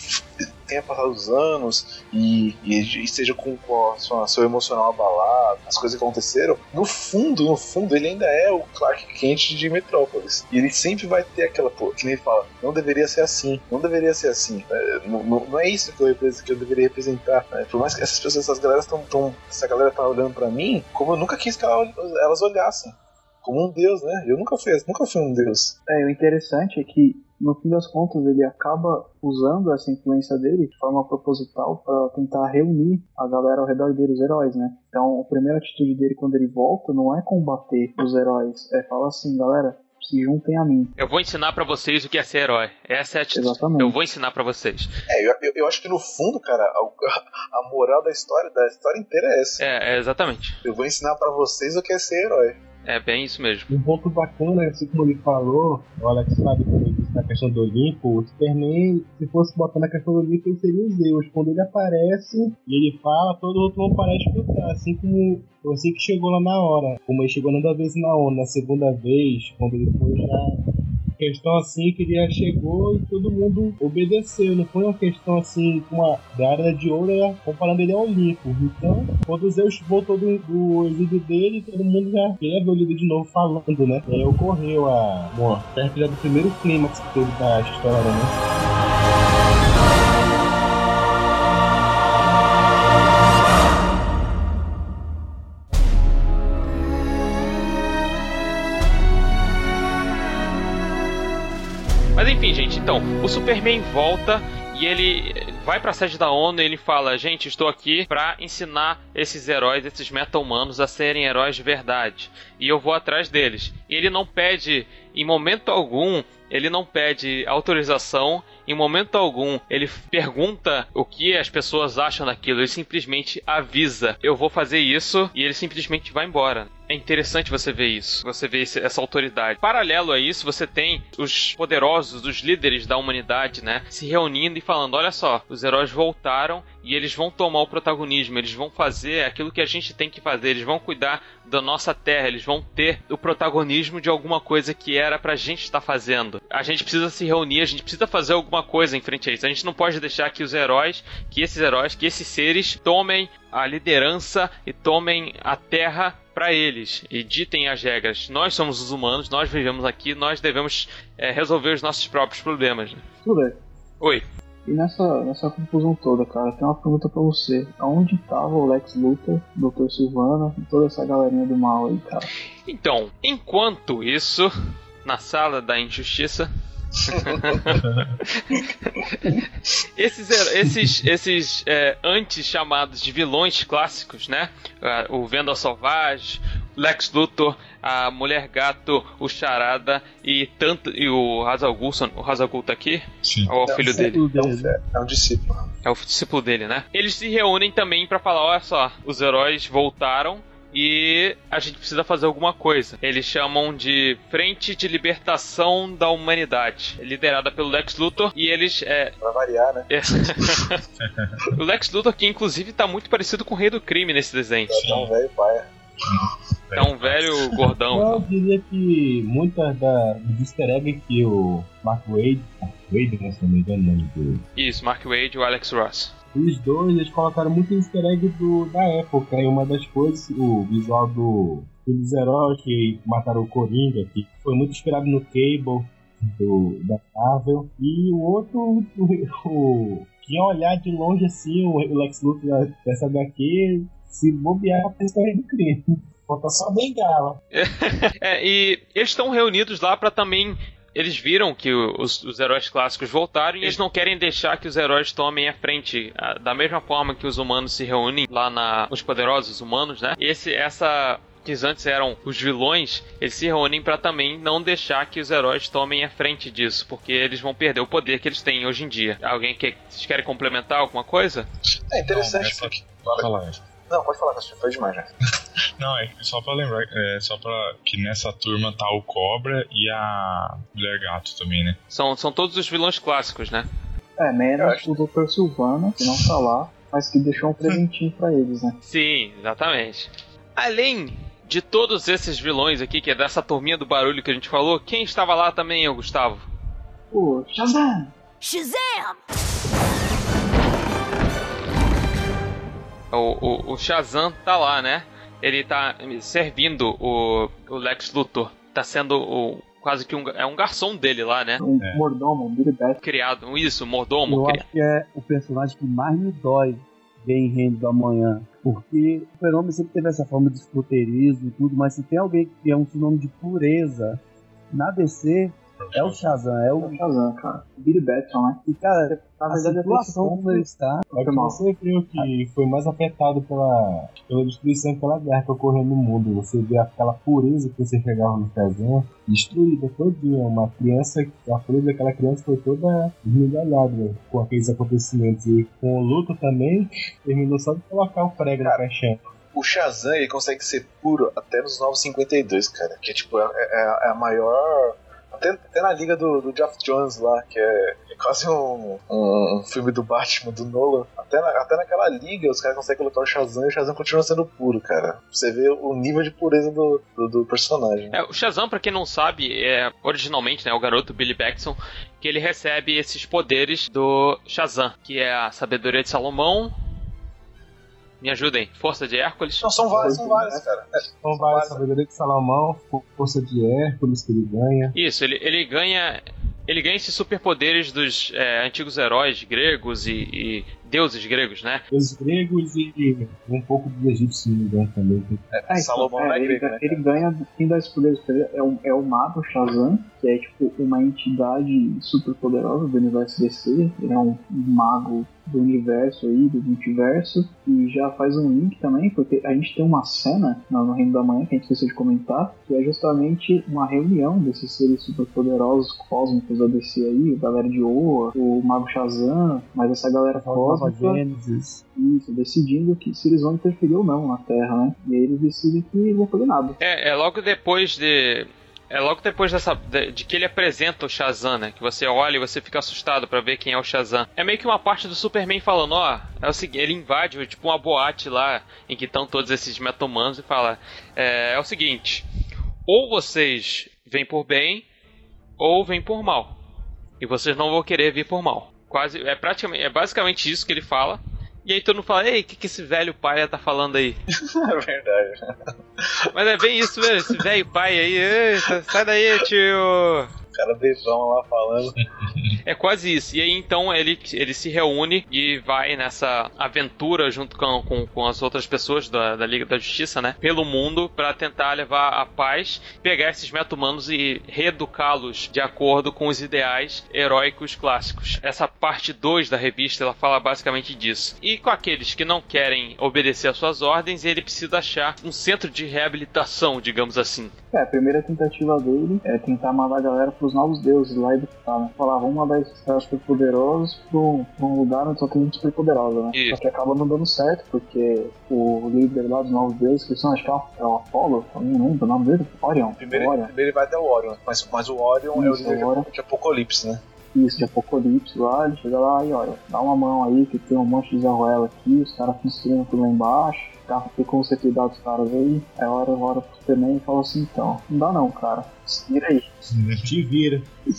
tenha passado os anos e, e, esteja com, com a sua, seu emocional abalado, as coisas que aconteceram, no fundo, no fundo, ele ainda é o Clark Kent de Metrópolis. E ele sempre vai ter aquela, pô, que nem ele fala, não deveria ser assim, não deveria ser assim. É, não, não, é isso que eu, que eu deveria representar. Né? Por mais que essas pessoas, essas galera estão, tão, essa galera tá olhando para mim, como eu nunca quis que elas olhassem como um deus, né? Eu nunca fui, nunca fui um deus. É, o interessante é que no fim das contas ele acaba usando essa influência dele de forma proposital para tentar reunir a galera ao redor dele, os heróis, né? Então a primeira atitude dele quando ele volta não é combater os heróis, é falar assim, galera, se juntem a mim. Eu vou ensinar para vocês o que é ser herói. Essa é a atitude. Exatamente. Eu vou ensinar para vocês. É, eu, eu, eu, acho que no fundo, cara, a, a, moral da história, da história inteira é essa. É, é exatamente. Eu vou ensinar para vocês o que é ser herói. É bem isso mesmo. Um ponto bacana, assim como ele falou, o Alex sabe também disso na questão do Olimpo, o Superman, se fosse botar na questão do Olimpo, ele seria os Zeus. Quando ele aparece e ele fala, todo outro vão parar de escutar. Assim como assim que chegou lá na hora. Como ele chegou nada vez na ONU, na segunda vez, quando ele foi já questão assim que ele chegou e todo mundo obedeceu. Não foi uma questão assim, uma da área de ouro, comparando ele ao Olimpo. Então, quando Zeus voltou do, do exílio dele, todo mundo já queria o líder de novo falando, né? E aí ocorreu a. Bom, perto já do primeiro clímax que teve da história, né? Então, o Superman volta e ele vai pra sede da ONU e ele fala: Gente, estou aqui pra ensinar esses heróis, esses meta-humanos, a serem heróis de verdade. E eu vou atrás deles. E ele não pede, em momento algum, ele não pede autorização, em momento algum ele pergunta o que as pessoas acham daquilo, ele simplesmente avisa: eu vou fazer isso, e ele simplesmente vai embora. É interessante você ver isso, você ver essa autoridade. Paralelo a isso, você tem os poderosos, os líderes da humanidade, né, se reunindo e falando: olha só, os heróis voltaram e eles vão tomar o protagonismo, eles vão fazer aquilo que a gente tem que fazer, eles vão cuidar da nossa terra, eles vão ter o protagonismo de alguma coisa que era pra gente estar fazendo. A gente precisa se reunir, a gente precisa fazer alguma coisa em frente a isso. A gente não pode deixar que os heróis, que esses heróis, que esses seres tomem a liderança e tomem a terra pra eles e ditem as regras. Nós somos os humanos, nós vivemos aqui, nós devemos é, resolver os nossos próprios problemas. né? Tudo bem. Oi. E nessa, nessa confusão toda, cara, tem uma pergunta pra você. Aonde tava o Lex Luthor, Dr. Silvana e toda essa galerinha do mal aí, cara? Então, enquanto isso, na sala da injustiça. esses esses, esses é, antes chamados de vilões clássicos, né? Ah, O Venda Sauvage, Lex Luthor, a Mulher Gato, o Charada e tanto e o Hazal Ghul, o Hazal Ghul tá aqui? Sim. Ou é o filho dele? Dele. É um discípulo. É o discípulo dele, né? Eles se reúnem também pra falar: olha só, os heróis voltaram e a gente precisa fazer alguma coisa. Eles chamam de Frente de Libertação da Humanidade, liderada pelo Lex Luthor, e eles. É, Pra variar, né? o Lex Luthor, que inclusive tá muito parecido com o Rei do Crime nesse desenho. É um velho pai. É um velho gordão. Eu diria que muitas da, dos easter eggs que o Mark Wade, Mark Wade, né, se não me engano, o nome do, Isso, Mark Wade e o Alex Ross. Os dois, eles colocaram muito easter egg do, da época. E uma das coisas, o visual do, dos heróis que mataram o Coringa, que foi muito inspirado no Cable, do, da Marvel. E o outro, o, quem olhar de longe assim, o Lex Luthor dessa HQ, se bobear, pensa do crime. Falta só bengala. É, e eles estão reunidos lá pra também. Eles viram que os, os heróis clássicos voltaram e eles não querem deixar que os heróis tomem a frente. ah, Da mesma forma que os humanos se reúnem lá na. Os poderosos humanos, né? Esse, essa. Que antes eram os vilões, eles se reúnem pra também não deixar que os heróis tomem a frente disso, porque eles vão perder o poder que eles têm hoje em dia. Alguém que vocês querem complementar alguma coisa? É interessante Não, essa- porque. Pode falar. Não, pode falar, Cassio, foi demais, né? Não, é só pra lembrar, é só pra que nessa turma tá o Cobra e a Mulher Gato também, né? São, são todos os vilões clássicos, né? É, menos acho. o Dr. Silvana, que não tá lá, mas que deixou um presentinho pra eles, né? Sim, exatamente. Além de todos esses vilões aqui, que é dessa turminha do barulho que a gente falou, quem estava lá também, Gustavo? Pô, Shazam! Shazam! O, o, o Shazam tá lá, né? Ele tá servindo o, o Lex Luthor. Tá sendo o, quase que um, é um garçom dele lá, né? Um É. mordomo, um Billy. Criado, isso, mordomo. Eu cri- acho que é o personagem que mais me dói ver em Reino do Amanhã. Porque o Fenômeno sempre teve essa forma de escuteirismo e tudo, mas se tem alguém que é um sinônimo de pureza na DC, é o Shazam. É É o. o Shazam, cara. Billy Batson, né? E, cara, Na a verdade, situação até esse como ele está. É que você viu que foi mais afetado pela, pela destruição e pela guerra que ocorreu no mundo. Você vê aquela pureza que você chegava no Shazam destruída todinha. Uma criança, a pureza daquela criança foi toda esmigalhada com aqueles acontecimentos. E com o luto também, terminou só de colocar o prego na caixinha. O Shazam, ele consegue ser puro até nos 952, cara. Que é tipo, é, é- é a maior. Até, até na liga do, do Geoff Jones lá, que é, é quase um, um, um filme do Batman, do Nolan. Até, na- até naquela liga os caras conseguem colocar o Shazam e o Shazam continua sendo puro, cara. Você vê o nível de pureza do, do, do personagem. É, o Shazam, pra quem não sabe, é originalmente né, o garoto Billy Batson, que ele recebe esses poderes do Shazam, que é a sabedoria de Salomão. Me ajudem, força de Hércules. Não, são vários, são vários, cara. É, vai a sabedoria de Salomão, força de Hércules que ele ganha. Isso, ele, ele ganha ele ganha esses superpoderes dos é, antigos heróis gregos e, e deuses gregos, né? Os gregos e um pouco dos egípcios né, também. É, então, Salomão é ele, grego, né, ele ganha, quem dá pra ele é o, é o mago Shazam, que é tipo uma entidade super poderosa do universo DC. Ele é um mago do universo aí, do multiverso, e já faz um link também, porque a gente tem uma cena no Reino da Manhã que a gente esqueceu de comentar, que é justamente uma reunião desses seres super poderosos cósmicos da DC aí, a galera de Oa, o Mago Shazam, mas essa galera cósmica. Gênesis. Isso, decidindo que se eles vão interferir ou não na Terra, né? E aí eles decidem que vão fazer nada. É, é logo depois de. É logo depois dessa, de, de que ele apresenta o Shazam, né? Que você olha e você fica assustado pra ver quem é o Shazam. É meio que uma parte do Superman falando, ó, é o seguinte, ele invade tipo uma boate lá em que estão todos esses metahumanos e fala, é, é o seguinte, ou vocês vêm por bem, ou vêm por mal. E vocês não vão querer vir por mal. Quase, é praticamente, é basicamente isso que ele fala. E aí todo mundo fala, ei, o que, que esse velho pai tá falando aí? É verdade. Mas é bem isso mesmo, esse velho pai aí, sai daí, tio. Cara bebão lá falando. É quase isso. E aí então ele, ele se reúne e vai nessa aventura junto com, com, com as outras pessoas da, da Liga da Justiça, né? Pelo mundo para tentar levar a paz, pegar esses meta-humanos e reeducá-los de acordo com os ideais heróicos clássicos. Essa parte 2 da revista ela fala basicamente disso. E com aqueles que não querem obedecer às suas ordens, ele precisa achar um centro de reabilitação, digamos assim. É, a primeira tentativa dele é tentar mandar a galera pros novos deuses lá e tá, né? Falar, vamos mandar esses caras super poderosos pra um lugar onde só tem gente super poderosa, né? Isso. Só que acaba não dando certo, porque o líder lá dos novos deuses, que são, acho que é o- é o Apollo, eu não lembro o nome dele, Orion. Primeiro, Orion. primeiro ele vai até o Orion, mas, mas o Orion é o Isso, líder de, o Orion. de Apocalipse, né? Isso, de Apocalipse lá, ele chega lá e olha, dá uma mão aí que tem um monte de Zarruela aqui, os caras construindo tudo lá embaixo, tá? Tem como você cuidar dos caras aí. Aí a hora hora pro Superman e fala assim, então, não dá não, cara. Se vira aí. Te vira.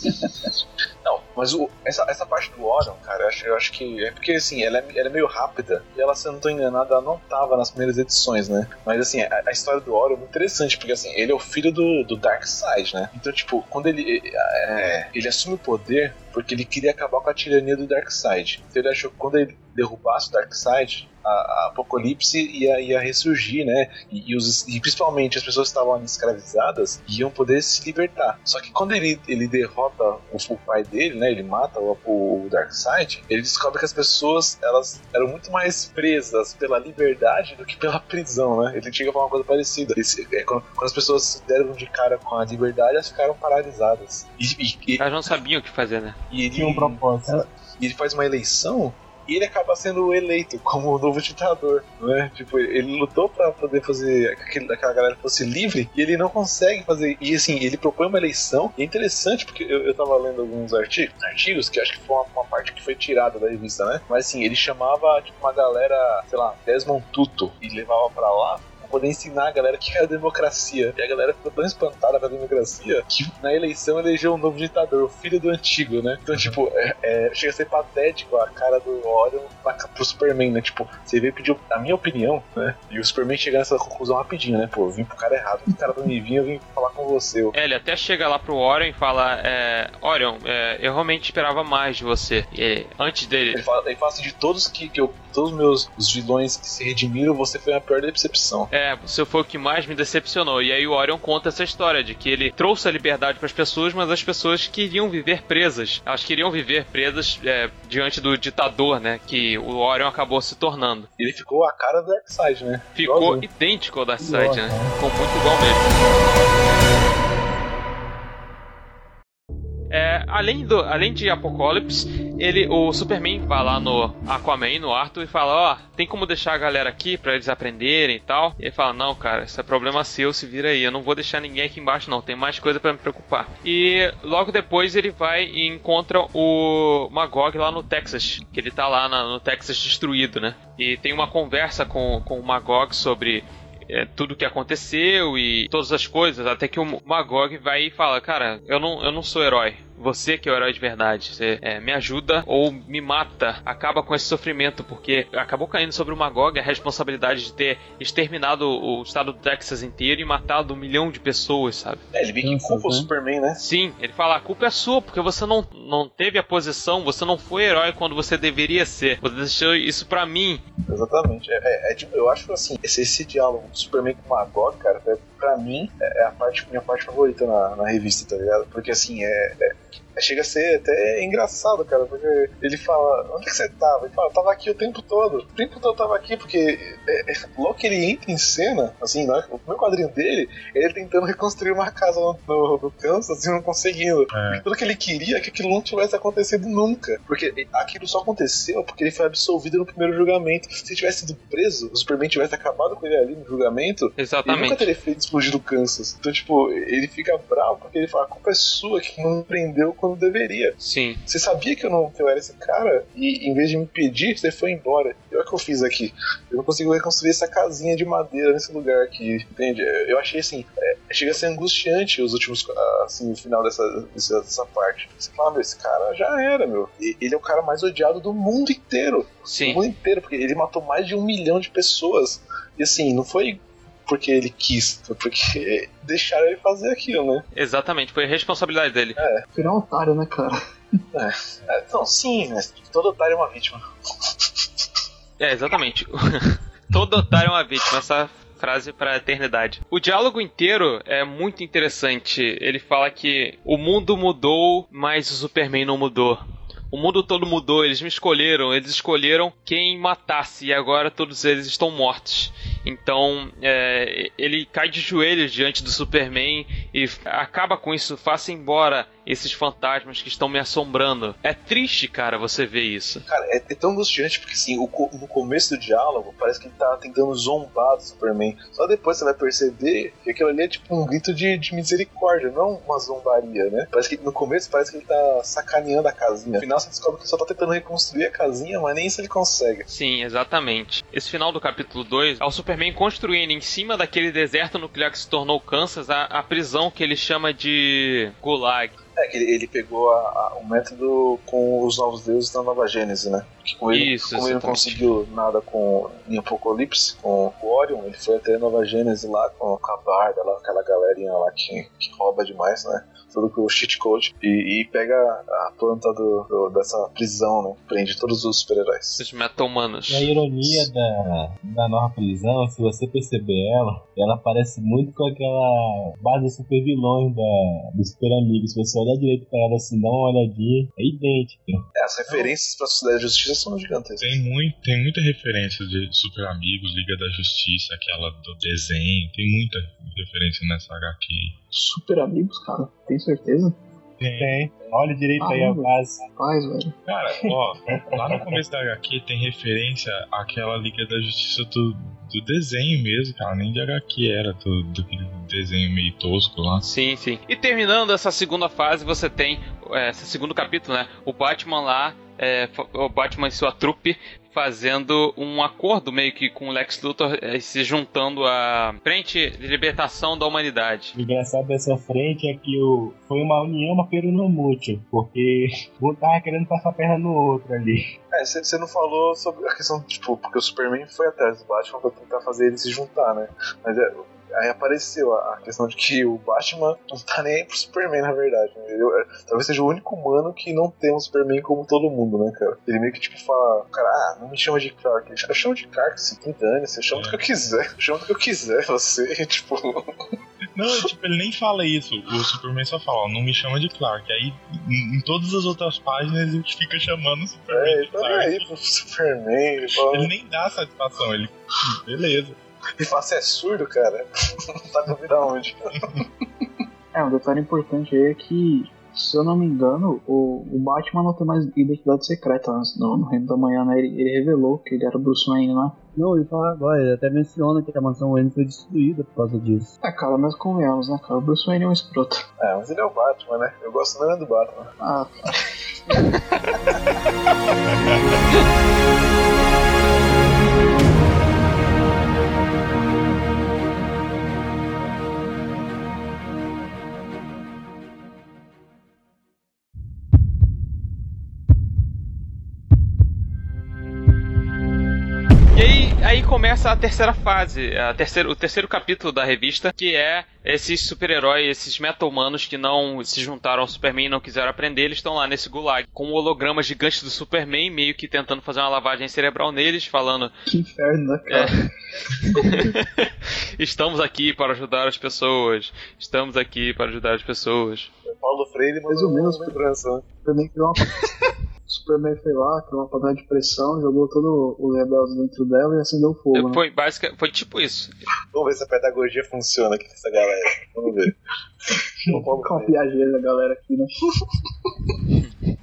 Não, mas o- essa, essa parte do Orion, cara, eu acho, eu acho que. É porque assim, ela é, ela é meio rápida e ela, se eu não tô enganado, ela não tava nas primeiras edições, né? Mas assim, a, a história do Orion é muito interessante, porque assim, ele é o filho do, do Darkseid, né? Então, tipo, quando ele. é, ele assume o poder porque ele queria acabar com a tirania do Darkseid. Então ele achou que quando ele derrubasse o Darkseid, a, a Apocalipse ia, ia ressurgir, né? E, e os- e principalmente as pessoas que estavam ali escravizadas iam poder se libertar. Só que quando ele, ele derrota o, o pai dele, né? Ele mata o, o Darkseid, ele descobre que as pessoas elas eram muito mais presas pela liberdade do que pela prisão, né? Ele chega a falar uma coisa parecida. Esse- é, quando, quando as pessoas se deram de cara com a liberdade, elas ficaram paralisadas. E, e- e- Elas não sabiam o que fazer, né? e ele, Tinha um propósito. e ele faz uma eleição e ele acaba sendo eleito como o novo ditador, né? Tipo, ele lutou pra poder fazer aquele, aquela galera fosse livre e ele não consegue fazer. E assim, ele propõe uma eleição. E é interessante porque eu, eu tava lendo alguns artigos, artigos que acho que foi uma, uma parte que foi tirada da revista, né? Mas assim, ele chamava tipo uma galera, sei lá, Desmond Tutu e levava pra lá poder ensinar a galera o que era democracia. E a galera ficou tão espantada com a democracia que na eleição elegeu um novo ditador, o filho do antigo, né? Então, tipo, é, é, chega a ser patético a cara do Orion pra, pro Superman, né? Tipo, você veio pedir a minha opinião, né? E o Superman chega nessa conclusão rapidinho, né? Pô, eu vim pro cara errado, o cara pra me vir, eu vim falar com você. Eu- É, ele até chega lá pro Orion e fala: é, Orion, é, eu realmente esperava mais de você. E, antes dele. Ele fala, ele fala assim, de todos que, que eu, todos os meus os vilões que se redimiram, você foi a pior decepção. É, você foi o que mais me decepcionou. E aí o Orion conta essa história de que ele trouxe a liberdade para as pessoas, mas as pessoas queriam viver presas. Elas queriam viver presas é, diante do ditador, né? Que o Orion acabou se tornando. Ele ficou a cara do Darkseid, né? Ficou Igualzinho. idêntico ao da Side, né? Ficou muito igual mesmo. É, além, do, além de Apocalypse, ele, o Superman vai lá no Aquaman, no Arthur, e fala: Ó, tem como deixar a galera aqui pra eles aprenderem e tal? E ele fala: Não, cara, isso é problema seu, se vira aí. Eu não vou deixar ninguém aqui embaixo, não. Tem mais coisa pra me preocupar. E logo depois ele vai e encontra o Magog lá no Texas, que ele tá lá na- no Texas destruído, né? E tem uma conversa com, com o Magog sobre é, tudo que aconteceu e todas as coisas, até que o Magog vai e fala, cara, eu não, eu não sou herói. Você que é o herói de verdade. Você é, me ajuda ou me mata, acaba com esse sofrimento, porque acabou caindo sobre o Magog a responsabilidade de ter exterminado o estado do Texas inteiro e matado um milhão de pessoas, sabe? É, ele meio que culpa o né? Superman, né? Sim, ele fala: a culpa é sua, porque você não, não teve a posição, você não foi herói quando você deveria ser. Você deixou isso pra mim. Exatamente. É, é- é tipo, eu acho assim, esse, esse diálogo do Superman com o Magog, cara, é, pra mim, é, é a parte, minha parte favorita na, na revista, tá ligado? Porque assim, é, é- é- chega a ser até engraçado, cara, porque ele fala, onde é que você tava? Ele fala, tava aqui o tempo todo. O tempo todo eu tava aqui, porque é, é, logo que ele entra em cena, assim, né, o primeiro quadrinho dele, é ele tentando reconstruir uma casa no, no, no Kansas e não conseguindo. É. Tudo que ele queria é que aquilo não tivesse acontecido nunca. Porque aquilo só aconteceu porque ele foi absolvido no primeiro julgamento. Se ele tivesse sido preso, o Superman tivesse acabado com ele ali no julgamento, ele nunca Exatamente. teria feito explodir o Kansas. Então, tipo, ele fica bravo porque ele fala: a culpa é sua que não me prendeu quando deveria. Sim. Você sabia que eu não que eu era esse cara e em vez de me impedir, você foi embora. E olha o que eu fiz aqui. Eu não consigo reconstruir essa casinha de madeira nesse lugar aqui, entende? Eu achei assim, é, chega a ser angustiante os últimos, ah, assim, o final dessa, dessa, dessa parte. Você fala, meu, esse cara já era, meu. Ele é o cara mais odiado do mundo inteiro. Sim. Do mundo inteiro, porque ele matou mais de um milhão de pessoas. E assim, não foi porque ele quis, foi porque deixaram ele fazer aquilo, né? Exatamente, foi a responsabilidade dele. Virar um otário, né, cara? É, não, sim, mas todo otário é uma vítima. É, exatamente. Todo otário é uma vítima, essa frase pra eternidade. O diálogo inteiro é muito interessante. Ele fala que o mundo mudou, mas o Superman não mudou. O mundo todo mudou, eles me escolheram, eles escolheram quem matasse e agora todos eles estão mortos. Então é, ele cai de joelhos diante do Superman e acaba com isso, faça embora esses fantasmas que estão me assombrando. É triste, cara, você ver isso. Cara, é, é tão angustiante porque assim, o no começo do diálogo parece que ele tá tentando zombar do Superman. Só depois você vai perceber que aquilo ali é tipo um grito de, de misericórdia, não uma zombaria, né? Parece que no começo parece que ele tá sacaneando a casinha. No final você descobre que ele só tá tentando reconstruir a casinha, mas nem isso ele consegue. Sim, exatamente. Esse final do capítulo 2 é o Superman construindo em cima daquele deserto nuclear que se tornou Kansas a, a prisão que ele chama de Gulag. É que ele, ele pegou a- a- o método com os novos deuses da Nova Gênese, né? Que com ele, Isso, como ele não conseguiu nada com em Apocalipse, com o Orion, ele foi até a Nova Gênese lá com, com a Barda, lá, aquela galerinha lá que, que rouba demais, né? Tudo com o cheat code. E, e pega a planta do, do- dessa prisão, né? Prende todos os super-heróis. Os meta-humanos. E a ironia da, da nova prisão, se você perceber ela, ela parece muito com aquela base super vilões da, do Super Amigo. Se você olhar direito pra ela assim, dá uma olhadinha, é idêntico. É, as referências pra Sociedade da Justiça são gigantescas. Tem, muito, tem muita referência de Super Amigos, Liga da Justiça, aquela do desenho. Tem muita referência nessa HQ. Super amigos, cara. Tem certeza? Tem. Olha direito aí a Ah, base. Faz, velho. Cara, ó, lá no começo da HQ tem referência àquela Liga da Justiça do, do desenho mesmo, cara. Nem de HQ era, do, do aquele desenho meio tosco lá. Sim, sim. E terminando essa segunda fase, você tem é, esse segundo capítulo, né? O Batman lá, é, o Batman e sua trupe fazendo um acordo meio que com o Lex Luthor é, se juntando à frente de libertação da humanidade. O engraçado dessa frente é que o, foi uma união, mas pelo não mútuo, porque um tava querendo passar a perna no outro ali. É, você não falou sobre a questão, tipo, porque o Superman foi atrás do Batman pra tentar fazer ele se juntar, né? Mas é, aí apareceu a, questão de que o Batman não tá nem aí pro Superman, na verdade. né? Ele, é, talvez seja o único humano que não tem um Superman como todo mundo, né, cara? Ele meio que, tipo, fala, cara, ah, não me chama de Clark. Eu chamo de Clark, se que dane, você chama do que eu quiser. Eu chamo do que eu quiser, você, tipo... Não, tipo, ele nem fala isso. O Superman só fala, ó, não me chama de Clark. Aí, em, todas as outras páginas, ele fica chamando o Superman É, ele tá aí pro Superman. Ele fala, Ele nem dá satisfação, ele. Beleza. Ele fala, você é surdo, cara? tá com vida onde? É, um detalhe importante aí é que, se eu não me engano, o, o Batman não tem mais identidade secreta né? no, no Reino da Manhã, né? Ele, ele revelou que ele era Bruce Wayne, né? Não, ele fala agora, ele até menciona que a mansão Wayne foi destruída por causa disso. É, cara, mas convenhamos, né, cara? O Bruce Wayne é um escroto. É, mas ele é o Batman, né? Eu gosto mesmo do Batman. Ah, E começa a terceira fase, a terceiro, o terceiro capítulo da revista, que é esses super-heróis, esses meta-humanos que não se juntaram ao Superman e não quiseram aprender, eles estão lá nesse gulag com o holograma gigante do Superman, meio que tentando fazer uma lavagem cerebral neles, falando Que inferno, né, cara? estamos aqui para ajudar as pessoas, estamos aqui para ajudar as pessoas. Paulo Freire Mais ou menos. lembrança. né? Superman criou uma. Superman foi lá, criou uma panela de pressão, jogou todo o rebelde dentro dela e acendeu fogo. né? Foi, basica, foi tipo isso. Vamos ver se a pedagogia funciona aqui com essa galera. Vamos ver. Paulo Com a Freire. piageira da galera aqui, né?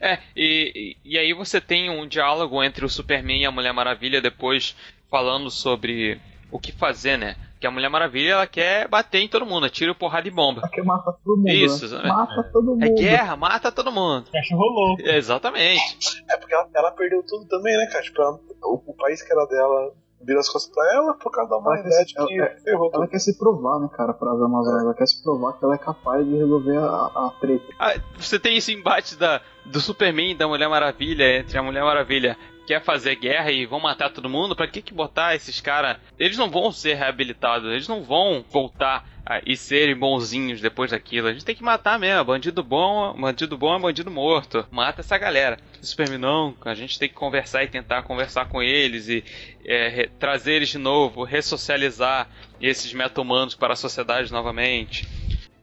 É, e, e e aí você tem um diálogo entre o Superman e a Mulher Maravilha depois falando sobre o que fazer, né? Que a Mulher Maravilha ela quer bater em todo mundo, tira porrada e bomba. Ela quer matar todo mundo. Isso, né? exatamente. Mata todo mundo. É guerra, mata todo mundo. Cachorro louco. Exatamente. É porque ela, ela perdeu tudo também, né, cara? Tipo, ela- o, o país que era dela virou as costas pra ela por causa da humanidade que ela- ferrou Ela tudo. quer se provar, né, cara, para as Amazonas. Ela quer se provar que ela é capaz de resolver a, a treta. Ah, você tem esse embate da, do Superman e da Mulher Maravilha entre a Mulher Maravilha quer fazer guerra e vão matar todo mundo, pra que que botar esses caras? Eles não vão ser reabilitados, eles não vão voltar ah, e serem bonzinhos depois daquilo. A gente tem que matar mesmo, bandido bom, bandido bom é bandido morto. Mata essa galera. Superman não, a gente tem que conversar e tentar conversar com eles e é, trazer eles de novo, ressocializar esses meta-humanos para a sociedade novamente.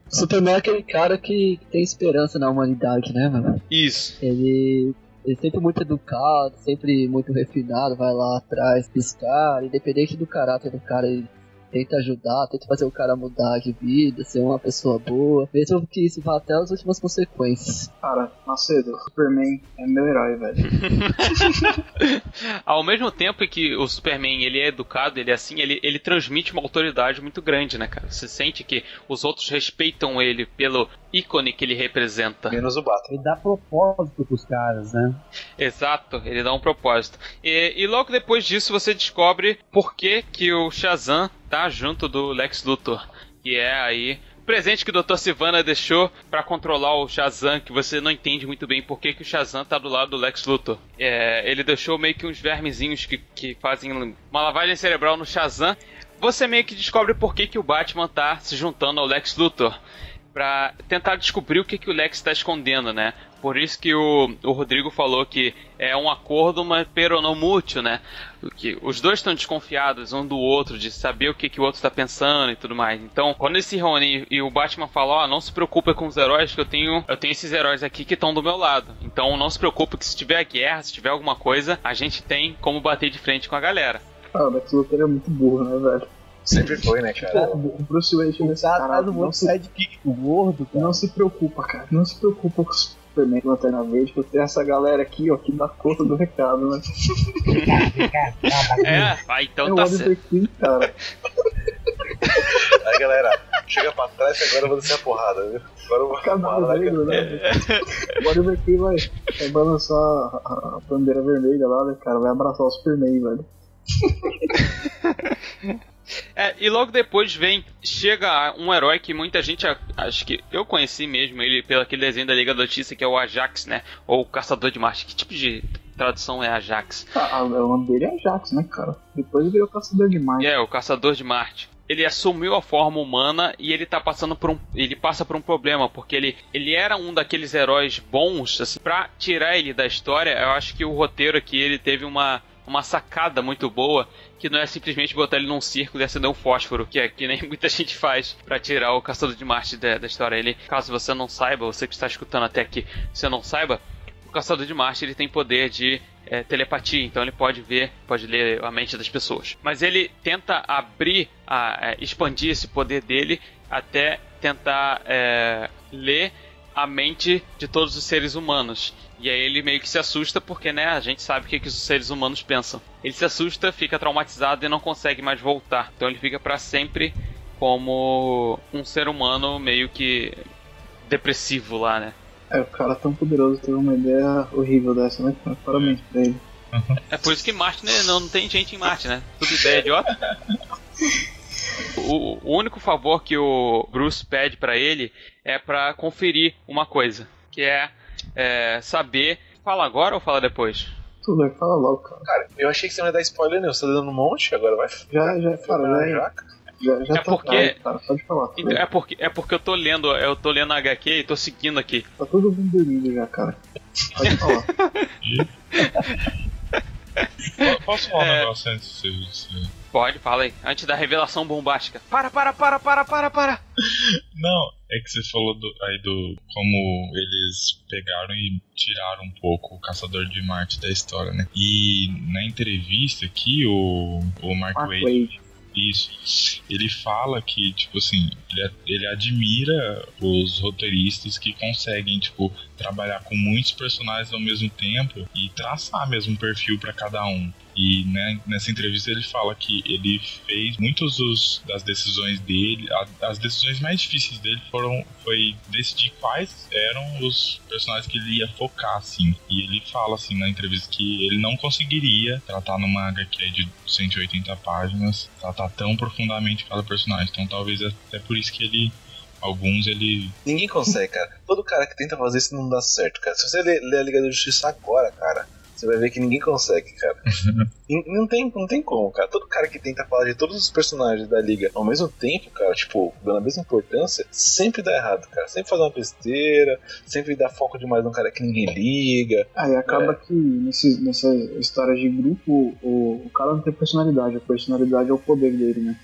Superman é aquele cara que tem esperança na humanidade, né, mano? Isso. Ele, ele sempre muito educado, sempre muito refinado, vai lá atrás dos caras, independente do caráter do cara, ele tenta ajudar, tenta fazer o cara mudar de vida, ser uma pessoa boa, mesmo que isso vá até as últimas consequências. Cara, Macedo, Superman é meu herói, velho. Ao mesmo tempo que o Superman ele é educado, ele é assim, ele, ele transmite uma autoridade muito grande, né, cara? Você sente que os outros respeitam ele pelo ícone que ele representa. Menos o Batman. Ele dá propósito pros caras, né? Exato, ele dá um propósito. E, e logo depois disso você descobre por que, que o Shazam tá junto do Lex Luthor. Que é aí presente que o Dr. Sivana deixou pra controlar o Shazam, que você não entende muito bem por que, que o Shazam tá do lado do Lex Luthor. É, ele deixou meio que uns vermezinhos que, que fazem uma lavagem cerebral no Shazam. Você meio que descobre por que, que o Batman tá se juntando ao Lex Luthor. Pra tentar descobrir o que, que o Lex está escondendo, né? Por isso que o, o Rodrigo falou que é um acordo, mas pero não mútuo, né? Que os dois estão desconfiados um do outro, de saber o que, que o outro está pensando e tudo mais. Então, quando eles se reúnem e o Batman fala, ó, não se preocupe com os heróis, que eu tenho, eu tenho esses heróis aqui que estão do meu lado. Então não se preocupe que se tiver guerra, se tiver alguma coisa, a gente tem como bater de frente com a galera. Cara, o Lex Luthor é muito burro, né, velho? Sempre foi, né, cara? O o Bruce Wayne chega nesse Tá, cara, tá no não mundo se, sidekick gordo, cara. não se preocupa, cara. Não se preocupa com o Superman, Lanterna Verde, porque tem essa galera aqui, ó, que dá conta do recado, né? É, ah, então é o tá Oliver certo. Queen, cara. Aí, galera, chega pra trás que agora eu vou descer a porrada, viu? Agora eu vou porrada, negro, né? O vai, vai balançar a bandeira vermelha lá, né, cara? Vai abraçar o Superman, velho. É, e logo depois vem, chega um herói que muita gente, acho que eu conheci mesmo ele pelo aquele desenho da Liga da Justiça que é o Ajax, né? Ou o Caçador de Marte. Que tipo de tradução é Ajax? Ah, o nome dele é Ajax, né, cara? Depois ele virou caçador de Marte. É, o Caçador de Marte. Ele assumiu a forma humana e ele tá passando por um. Ele passa por um problema, porque ele, ele era um daqueles heróis bons, assim, pra tirar ele da história, eu acho que o roteiro aqui ele teve uma, uma sacada muito boa, que não é simplesmente botar ele num círculo e acender um fósforo, que é que nem muita gente faz pra tirar o Caçador de Marte da, da história. Ele, caso você não saiba, você que está escutando até aqui, você não saiba, o Caçador de Marte ele tem poder de é, telepatia, então ele pode ver, pode ler a mente das pessoas. Mas ele tenta abrir, a, é, expandir esse poder dele até tentar é, ler a mente de todos os seres humanos. E aí ele meio que se assusta porque, né, a gente sabe o que, que os seres humanos pensam. Ele se assusta, fica traumatizado e não consegue mais voltar. Então ele fica para sempre como um ser humano meio que depressivo lá, né? É, o cara tão poderoso teve uma ideia horrível dessa, né? Parabéns pra ele. É por isso que Marte né, não, não tem gente em Marte, né? Tudo ideia idiota. O, o único favor que o Bruce pede pra ele é pra conferir uma coisa, que é, é, saber. Fala agora ou fala depois? Tudo, vai fala logo, cara. Cara, eu achei que você não ia dar spoiler, não. Você tá dando um monte, agora vai. Já, já, cara, já, já. já, já É tá porque- tarde, cara, pode falar. Então, é porque é porque eu tô lendo, eu tô lendo a HQ e tô seguindo aqui. Tá todo mundo dormindo já, cara. Pode falar. Po- Posso falar É. um negócio antes de você. Pode, fala aí. Antes da revelação bombástica. Para, para, para, para, para, para. Não, é que você falou do- aí do como eles pegaram e tiraram um pouco o Caçador de Marte da história, né? E na entrevista aqui, o, o Mark, Mark Wade, Wade. isso, ele fala que, tipo assim, ele, ele admira os roteiristas que conseguem, tipo, trabalhar com muitos personagens ao mesmo tempo e traçar mesmo um perfil pra cada um. E né, nessa entrevista ele fala que ele fez muitos dos, das decisões dele, a- as decisões mais difíceis dele foram foi decidir quais eram os personagens que ele ia focar, assim. E ele fala assim na entrevista que ele não conseguiria tratar numa HQ de 180 páginas, tratar tão profundamente cada personagem. Então talvez até por isso que ele alguns ele Ninguém consegue, cara. Todo cara que tenta fazer isso não dá certo, cara. Se você ler, ler a Liga da Justiça agora, cara, você vai ver que ninguém consegue, cara. Não, tem, não tem como, cara. Todo cara que tenta falar de todos os personagens da Liga ao mesmo tempo, cara, tipo, dando a mesma importância, sempre dá errado, cara. Sempre faz uma besteira, sempre dá foco demais num cara que ninguém liga. Ah, e acaba que nesse, nessa história de grupo, o, o cara não tem personalidade, a personalidade é o poder dele, né?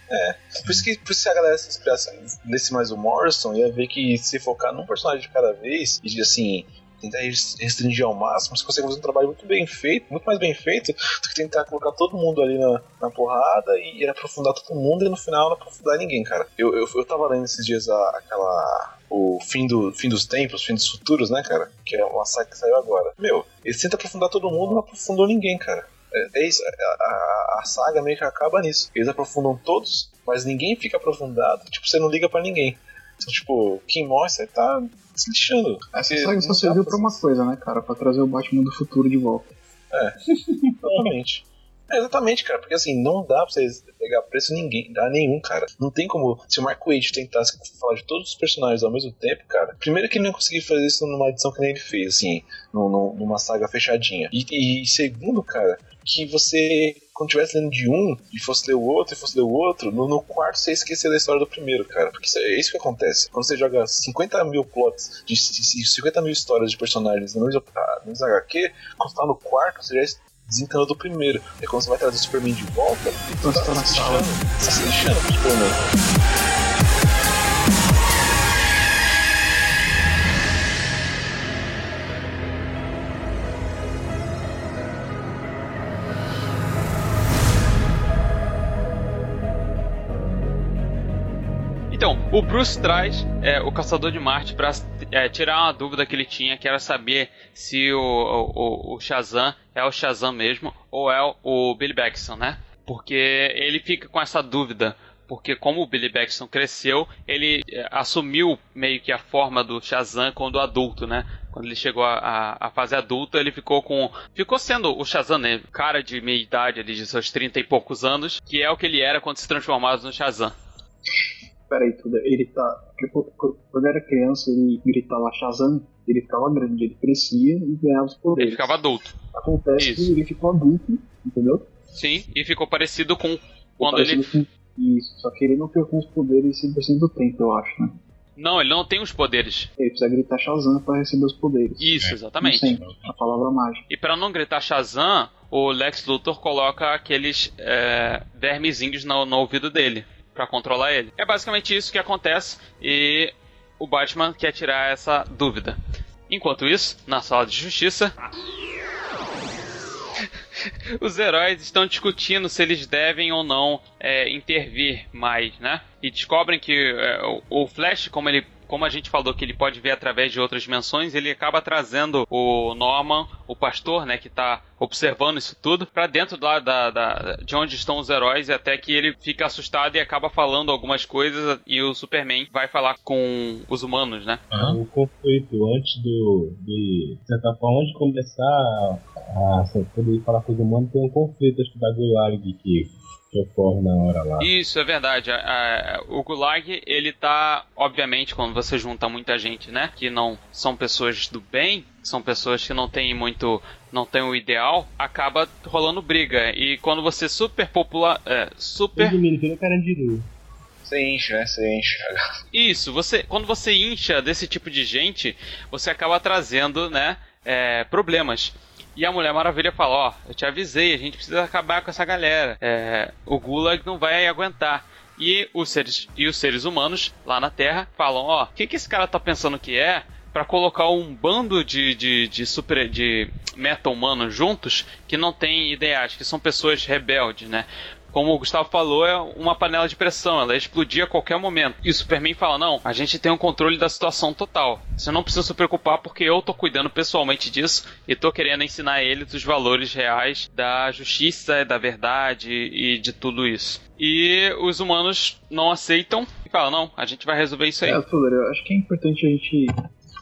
Por isso que, por isso que a galera se inspirasse nesse mais o Morrison, ia ver que se focar num personagem de cada vez e assim. Tentar res- restringir ao máximo, você consegue fazer um trabalho muito bem feito, muito mais bem feito do que tentar colocar todo mundo ali na, na porrada e, aprofundar todo mundo e no final não aprofundar ninguém, cara. Eu, eu, eu tava lendo esses dias a- aquela. O fim, do, fim dos tempos, fim dos futuros, né, cara? Que é uma saga que saiu agora. Meu, eles tentam aprofundar todo mundo, não aprofundou ninguém, cara. É, é isso, a, a- a saga meio que acaba nisso. Eles aprofundam todos, mas ninguém fica aprofundado. Tipo, você não liga pra ninguém. Então, tipo, quem morre, você tá se lixando. Essa saga só serviu pra uma coisa, né, cara? Pra trazer o Batman do futuro de volta. Exatamente. É, exatamente, cara, porque assim, não dá pra vocês pegar preço ninguém, dá nenhum, cara. Não tem como. Se o Mark Wade tentasse falar de todos os personagens ao mesmo tempo, cara, primeiro que ele não ia conseguir fazer isso numa edição que nem ele fez, assim, num- num- numa saga fechadinha. E, e segundo, cara, que você, quando estivesse lendo de um e fosse ler o outro e fosse ler o outro, no, no quarto você ia esquecer da história do primeiro, cara. Porque isso é é isso que acontece. Quando você joga 50 mil plots de, de- de 50 mil histórias de personagens no mesmo, ah, no mesmo HQ, quando você tá no quarto, você já desencanou do primeiro. E quando você vai trazer o Superman de volta, Então você tá na se lixando, você tá se lixando Superman. O Bruce traz é, o Caçador de Marte pra é, tirar uma dúvida que ele tinha, que era saber se o, o, o Shazam é o Shazam mesmo ou é o Billy Baxton, né? Porque ele fica com essa dúvida. Porque como o Billy Baxton cresceu, ele é, assumiu meio que a forma do Shazam quando adulto, né? Quando ele chegou à fase adulta, ele ficou com. Ficou sendo o Shazam, né? Cara de meia idade, ali, de seus 30 e poucos anos, que é o que ele era quando se transformava no Shazam. Pera aí, tudo. Ele tá. Quando era criança, ele gritava Shazam, ele ficava grande, ele crescia e ganhava os poderes. Ele ficava adulto. Acontece Isso. que ele ficou adulto, entendeu? Sim, e ficou parecido com quando ele. Parecido com- Isso, só que ele não ficou com os poderes 100% do tempo, eu acho, né? Não, ele não tem os poderes. Ele precisa gritar Shazam pra receber os poderes. Isso, É. exatamente. A palavra mágica. E pra não gritar Shazam, o Lex Luthor coloca aqueles é, vermezinhos no, no ouvido dele pra controlar ele. É basicamente isso que acontece e o Batman quer tirar essa dúvida. Enquanto isso, na sala de justiça, os heróis estão discutindo se eles devem ou não é, intervir mais, né? E descobrem que é, o Flash, como ele como a gente falou que ele pode ver através de outras dimensões, ele acaba trazendo o Norman, o pastor, né, que tá observando isso tudo, pra dentro lá da, da- de onde estão os heróis, e até que ele fica assustado e acaba falando algumas coisas, e o Superman vai falar com os humanos, né? O conflito antes do. De, de certa forma, de começar a, a poder falar com os humanos, tem um conflito acho que da Gulag que na hora lá. Isso, é verdade. A- a- o Gulag, ele tá, obviamente, quando você junta muita gente, né? Que não são pessoas do bem, são pessoas que não têm muito. não têm o ideal, acaba rolando briga. E quando você super popular. É, super. Resumindo, Carandiru. Você enche, né? Você enche. Isso, você, quando você incha desse tipo de gente, você acaba trazendo, né, é, problemas. E a Mulher Maravilha fala, ó, eu te avisei, a gente precisa acabar com essa galera. É, o Gulag não vai aguentar. E os seres, e os seres humanos lá na Terra falam, ó, o que, que esse cara tá pensando que é pra colocar um bando de, de, de super de meta-humanos juntos que não tem ideais, que são pessoas rebeldes, né? Como o Gustavo falou, é uma panela de pressão, ela explodia a qualquer momento. E o Superman fala: Não, a gente tem um controle da situação total. Você não precisa se preocupar porque eu tô cuidando pessoalmente disso e tô querendo ensinar ele dos valores reais da justiça, da verdade e de tudo isso. E os humanos não aceitam e falam: Não, a gente vai resolver isso aí. É, Fuller, eu acho que é importante a gente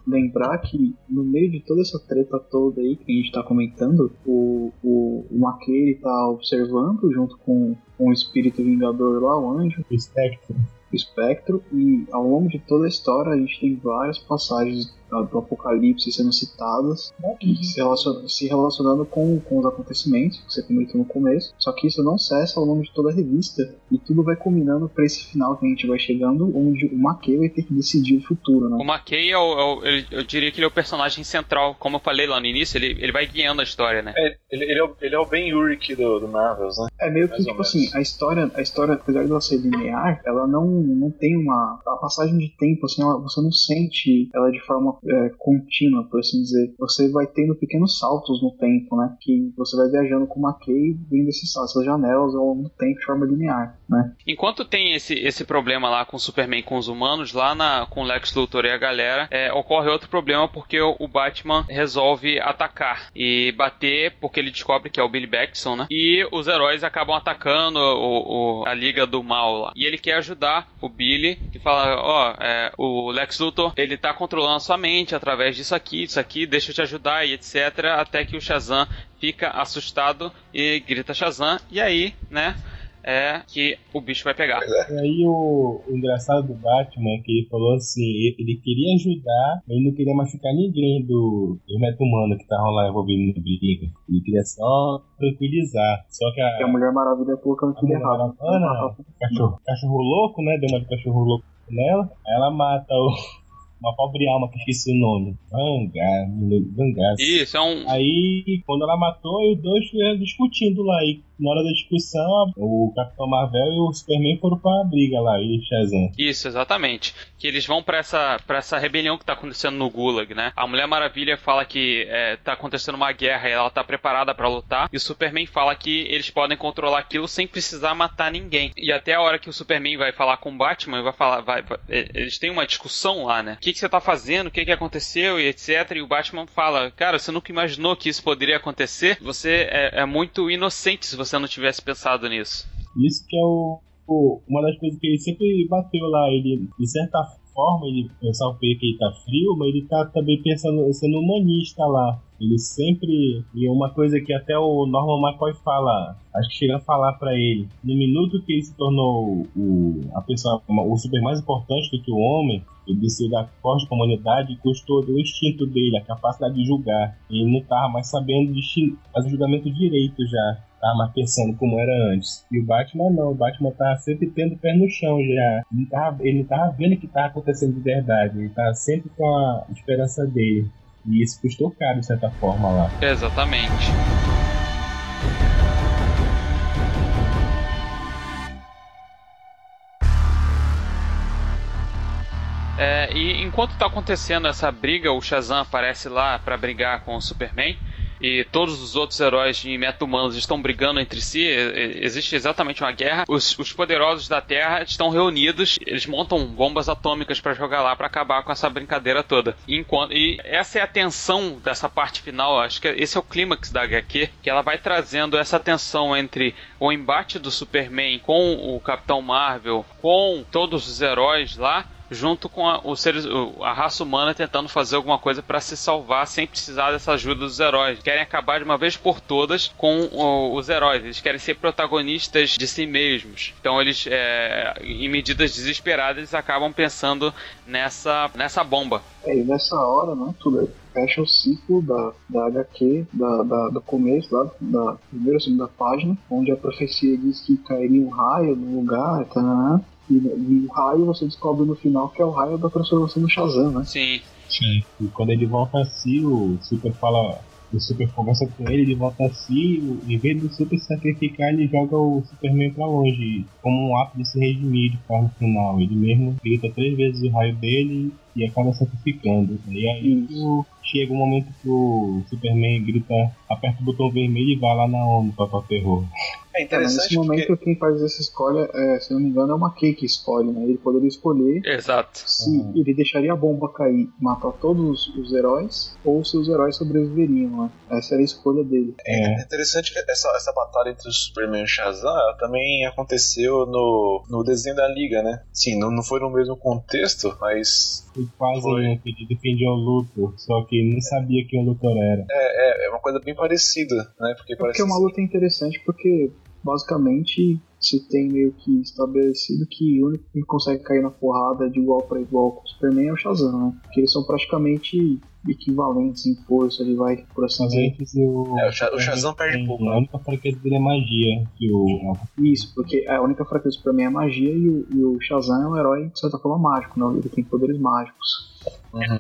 lembrar que no meio de toda essa treta toda aí que a gente tá comentando, o, o, o McKay ele tá observando junto com, com o espírito vingador lá, o anjo, O Spectre. o espectro, e ao longo de toda a história a gente tem várias passagens do Apocalipse sendo citadas e se, relacion- se relacionando com, com os acontecimentos que você comentou no começo. Só que isso não cessa ao longo de toda a revista e tudo vai culminando para esse final que a gente vai chegando, onde o McKay vai ter que decidir o futuro, né? O McKay é o, é o- ele- eu diria que ele é o personagem central, como eu falei lá no início, ele, ele vai guiando a história, né? É, ele, ele, é o, ele é o Ben Urich do, do Marvels, né? É meio que, Mais tipo assim, a história, a história, apesar dela ser linear, ela não, não tem uma. A passagem de tempo, assim, ela- você não sente ela de forma é, contínua, por assim dizer. Você vai tendo pequenos saltos no tempo, né? Que você vai viajando com uma key vendo esses saltos, essas janelas longo do tempo de forma linear, né? Enquanto tem esse, esse problema lá com Superman com os humanos, lá na, com Lex Luthor e a galera, é, ocorre outro problema porque o, o Batman resolve atacar e bater porque ele descobre que é o Billy Batson, né? E os heróis acabam atacando o, o- a Liga do Mal lá. E ele quer ajudar o Billy e fala, ó, é, o Lex Luthor, ele tá controlando a sua mente através disso aqui, disso aqui, deixa eu te ajudar e etc. Até que o Shazam fica assustado e grita Shazam. E aí, né? é que o bicho vai pegar. E aí o, o engraçado do Batman é que ele falou assim, ele, ele queria ajudar, mas ele não queria machucar ninguém do, do meta humano que estavam lá envolvido no briga. Ele queria só tranquilizar. Só que a, a Mulher Maravilha colocando tudo Mulher errado. Maravilha, cachorro, cachorro louco, né? Deu uma de cachorro louco nela. Aí ela mata o, uma pobre alma que esqueci o nome. Vangar, Vangar. Isso, é um. Aí, quando ela matou, os dois discutindo lá. E na hora da discussão, o Capitão Marvel e o Superman foram pra briga lá, e Shazam. Isso, exatamente. Que eles vão pra essa, pra essa rebelião que tá acontecendo no Gulag, né? A Mulher Maravilha fala que é, tá acontecendo uma guerra e ela tá preparada pra lutar. E o Superman fala que eles podem controlar aquilo sem precisar matar ninguém. E até a hora que o Superman vai falar com o Batman, vai falar. Vai, vai- é, eles têm uma discussão lá, né? O que, que você tá fazendo? O que, que aconteceu? E etc. E o Batman fala: Cara, você nunca imaginou que isso poderia acontecer? Você é, é muito inocente se você não tivesse pensado nisso. Isso que é o, o- uma das coisas que ele sempre bateu lá. Ele, de certa forma, ele pensava que ele tá frio, mas ele tá também pensando, sendo humanista lá. Ele sempre. E uma coisa que até o Norman McCoy fala, acho que chega a falar pra ele. No minuto que ele se tornou o, a pessoa, o super mais importante do que o homem, ele desceu da forte comunidade custou do instinto dele, a capacidade de julgar. Ele não tava mais sabendo distin- fazer julgamento direito já. Tava mais pensando como era antes. E o Batman não, o Batman tava sempre tendo o pé no chão já. Ele tava, ele tava vendo o que tava acontecendo de verdade. Ele tava sempre com a esperança dele. E isso custou caro, de certa forma, lá. Exatamente. É, e enquanto tá acontecendo essa briga, o Shazam aparece lá pra brigar com o Superman. E todos os outros heróis de meta-humanos estão brigando entre si. Existe exatamente uma guerra. Os, os poderosos da Terra estão reunidos. Eles montam bombas atômicas pra jogar lá pra acabar com essa brincadeira toda. E, enquanto, e essa é a tensão dessa parte final. Acho que esse é o clímax da HQ. Que ela vai trazendo essa tensão entre o embate do Superman com o Capitão Marvel, com todos os heróis lá junto com a, os seres, a raça humana tentando fazer alguma coisa pra se salvar sem precisar dessa ajuda dos heróis. Querem acabar de uma vez por todas com o- os heróis. Eles querem ser protagonistas de si mesmos. Então eles, é, em medidas desesperadas, eles acabam pensando nessa, nessa bomba. É, e nessa hora, né, tudo fecha o ciclo da, da HQ, da, da- do começo, lá, da primeira ou segunda página, onde a profecia diz que cairia um raio no lugar, tá, e, e o raio você descobre no final que é o raio da transformação do Shazam, né? Sim. Sim. E quando ele volta a si, o Super fala. O Super conversa com ele, ele volta a si, o- em vez do Super se sacrificar, ele joga o Superman pra longe, como um ato de se redimir de forma final. Ele mesmo grita três vezes o raio dele e acaba sacrificando. E aí o- chega um momento que o Superman grita, aperta o botão vermelho e vai lá na ONU pra o terror. É É, mas interessante nesse porque momento quem faz essa escolha, é, se não me engano, é uma Kay que escolhe, né? Ele poderia escolher Exato. se ele deixaria a bomba cair e matar todos os heróis, ou se os heróis sobreviveriam, né? Essa era a escolha dele. É, É interessante que essa, essa batalha entre o Superman e o Shazam ela também aconteceu no, no desenho da Liga, né? Sim, não, não foi no mesmo contexto, mas foi quase Foi. um que ele defendia o Luthor, só que ele nem sabia quem o Luthor era. é, é uma coisa bem parecida, né? Porque É parece porque é uma luta interessante porque basicamente se tem meio que estabelecido que o único que consegue cair na porrada de igual para igual com o Superman é o Shazam, né? Porque eles são praticamente equivalentes em força, ele vai, por assim Mas dizer. o. É, o Sha- o Shazam perde tem- pouco? A única fraqueza dele é magia. Que o, Isso, porque a única fraqueza do Superman é a magia e o, e o Shazam é um herói, de certa forma, mágico, né? Ele tem poderes mágicos.